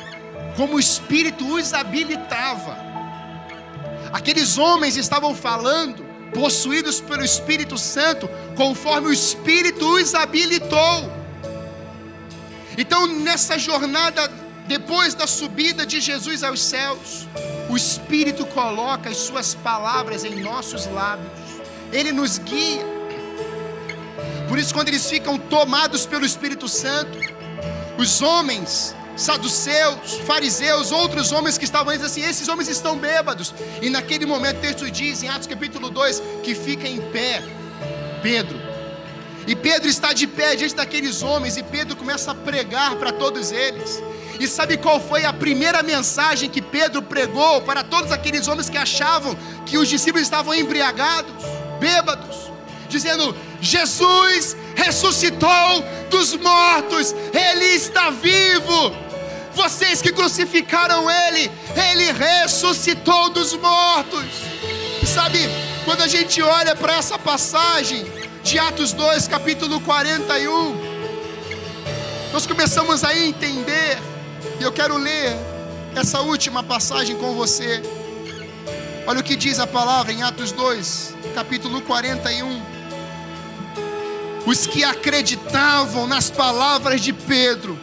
como o Espírito os habilitava. Aqueles homens estavam falando possuídos pelo Espírito Santo, conforme o Espírito os habilitou. Então, nessa jornada, depois da subida de Jesus aos céus, o Espírito coloca as Suas palavras em nossos lábios, Ele nos guia. Por isso, quando eles ficam tomados pelo Espírito Santo, os homens saduceus, fariseus, outros homens que estavam dizendo assim: esses homens estão bêbados. E naquele momento o texto diz em Atos capítulo 2 que fica em pé Pedro. E Pedro está de pé diante daqueles homens e Pedro começa a pregar para todos eles. E sabe qual foi a primeira mensagem que Pedro pregou para todos aqueles homens que achavam que os discípulos estavam embriagados, bêbados, dizendo: Jesus ressuscitou dos mortos, Ele está vivo. Vocês que crucificaram Ele, Ele ressuscitou dos mortos. E sabe, quando a gente olha para essa passagem de Atos 2, capítulo 41, nós começamos a entender, e eu quero ler essa última passagem com você. Olha o que diz a palavra em Atos 2, capítulo 41. Os que acreditavam nas palavras de Pedro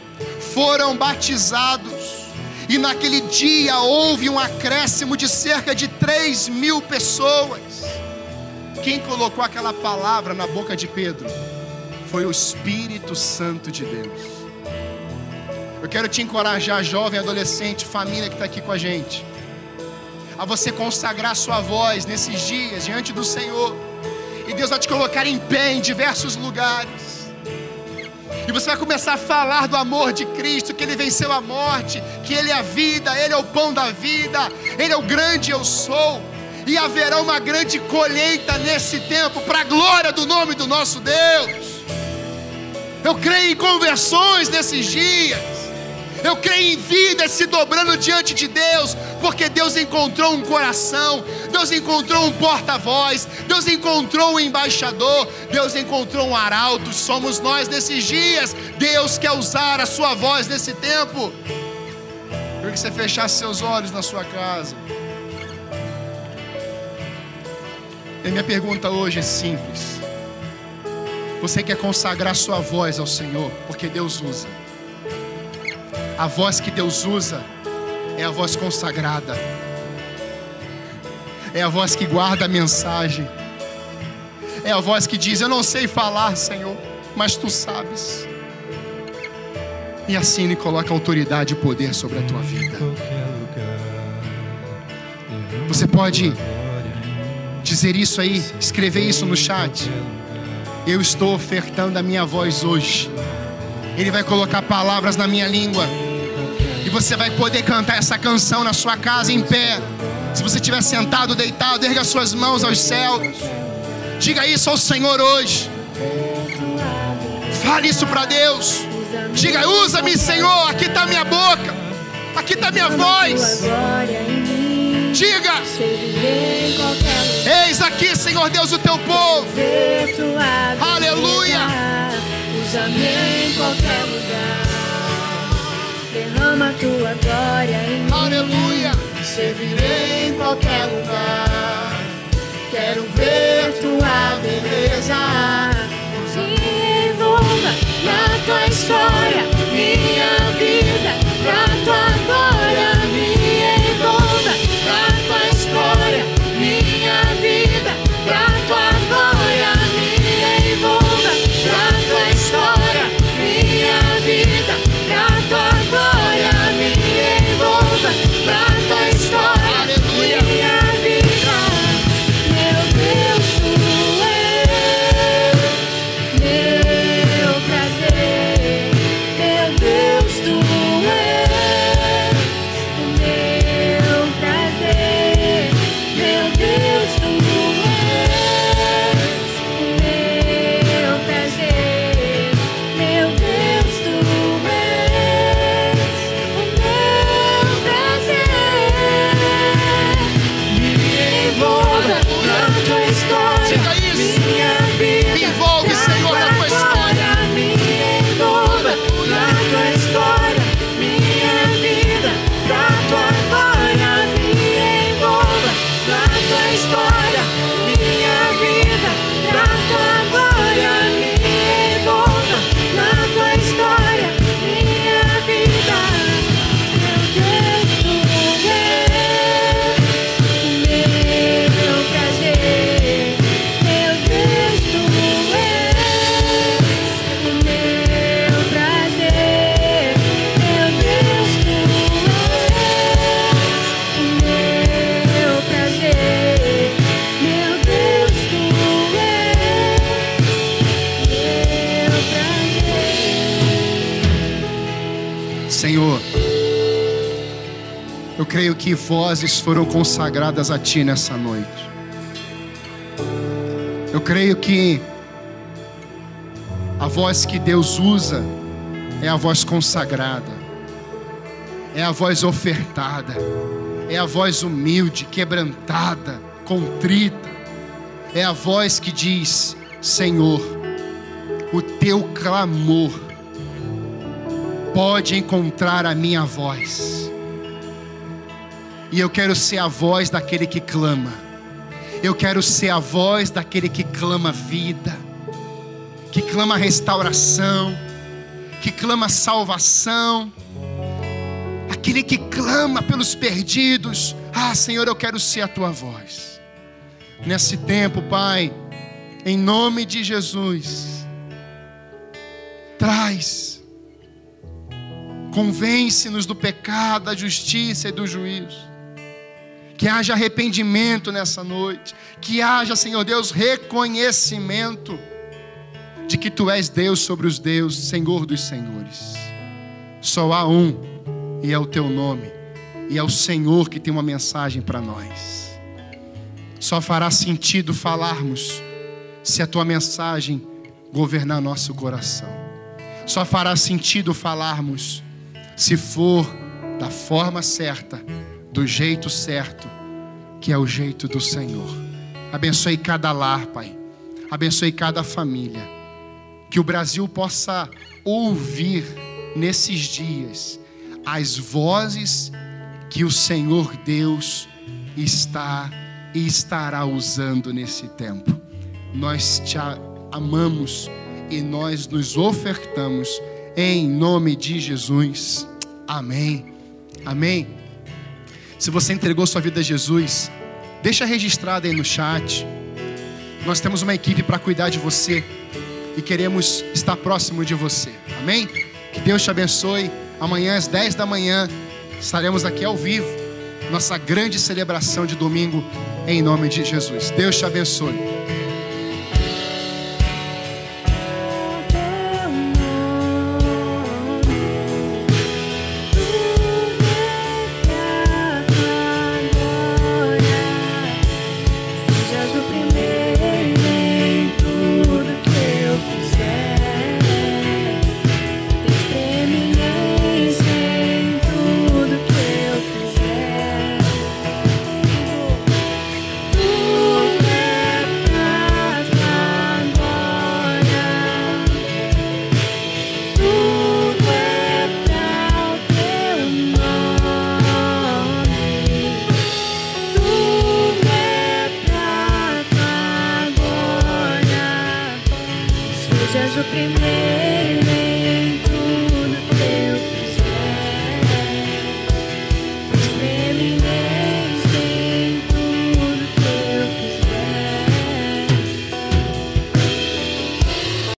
foram batizados, e naquele dia houve um acréscimo de cerca de 3 mil pessoas. Quem colocou aquela palavra na boca de Pedro foi o Espírito Santo de Deus. Eu quero te encorajar, jovem, adolescente, família que está aqui com a gente, a você consagrar sua voz nesses dias diante do Senhor e Deus vai te colocar em pé em diversos lugares. E você vai começar a falar do amor de Cristo, que Ele venceu a morte, que Ele é a vida, Ele é o pão da vida, Ele é o grande eu sou. E haverá uma grande colheita nesse tempo, para a glória do nome do nosso Deus. Eu creio em conversões nesses dias. Eu creio em vidas se dobrando diante de Deus, porque Deus encontrou um coração, Deus encontrou um porta-voz, Deus encontrou um embaixador, Deus encontrou um arauto. Somos nós nesses dias. Deus quer usar a sua voz nesse tempo. Eu queria que você fechasse seus olhos na sua casa. E minha pergunta hoje é simples. Você quer consagrar sua voz ao Senhor, porque Deus usa. A voz que Deus usa é a voz consagrada, é a voz que guarda a mensagem, é a voz que diz: Eu não sei falar, Senhor, mas tu sabes. E assim Ele coloca autoridade e poder sobre a tua vida. Você pode dizer isso aí, escrever isso no chat. Eu estou ofertando a minha voz hoje. Ele vai colocar palavras na minha língua. E você vai poder cantar essa canção na sua casa em pé. Se você estiver sentado, deitado, erga suas mãos aos céus. Diga isso ao Senhor hoje. Fale isso para Deus. Diga, usa-me, Senhor. Aqui está minha boca. Aqui está minha voz. Diga. Eis aqui, Senhor Deus, o teu povo. Aleluia. Usa-me em qualquer lugar. Derrama a tua glória em mim. Aleluia. Servirei em qualquer lugar. Quero ver tua beleza. Me envolva na tua história, minha vida, pra tua que vozes foram consagradas a Ti nessa noite. Eu creio que a voz que Deus usa é a voz consagrada, é a voz ofertada, é a voz humilde, quebrantada, contrita, é a voz que diz: Senhor, o Teu clamor pode encontrar a minha voz. E eu quero ser a voz daquele que clama. Eu quero ser a voz daquele que clama vida, que clama restauração, que clama salvação, aquele que clama pelos perdidos. Ah, Senhor, eu quero ser a tua voz. Nesse tempo, Pai, em nome de Jesus, traz Convence-nos do pecado, da justiça e do juízo. Que haja arrependimento nessa noite. Que haja, Senhor Deus, reconhecimento de que Tu és Deus sobre os deuses, Senhor dos senhores. Só há um, e é o Teu nome. E é o Senhor que tem uma mensagem para nós. Só fará sentido falarmos se a Tua mensagem governar nosso coração. Só fará sentido falarmos se for da forma certa, do jeito certo, que é o jeito do Senhor. Abençoe cada lar, Pai. Abençoe cada família. Que o Brasil possa ouvir nesses dias as vozes que o Senhor Deus está e estará usando nesse tempo. Nós te amamos e nós nos ofertamos em nome de Jesus. Amém. Amém. Se você entregou sua vida a Jesus, deixa registrado aí no chat. Nós temos uma equipe para cuidar de você e queremos estar próximo de você. Amém? Que Deus te abençoe. Amanhã às 10 da manhã estaremos aqui ao vivo. Nossa grande celebração de domingo em nome de Jesus. Deus te abençoe.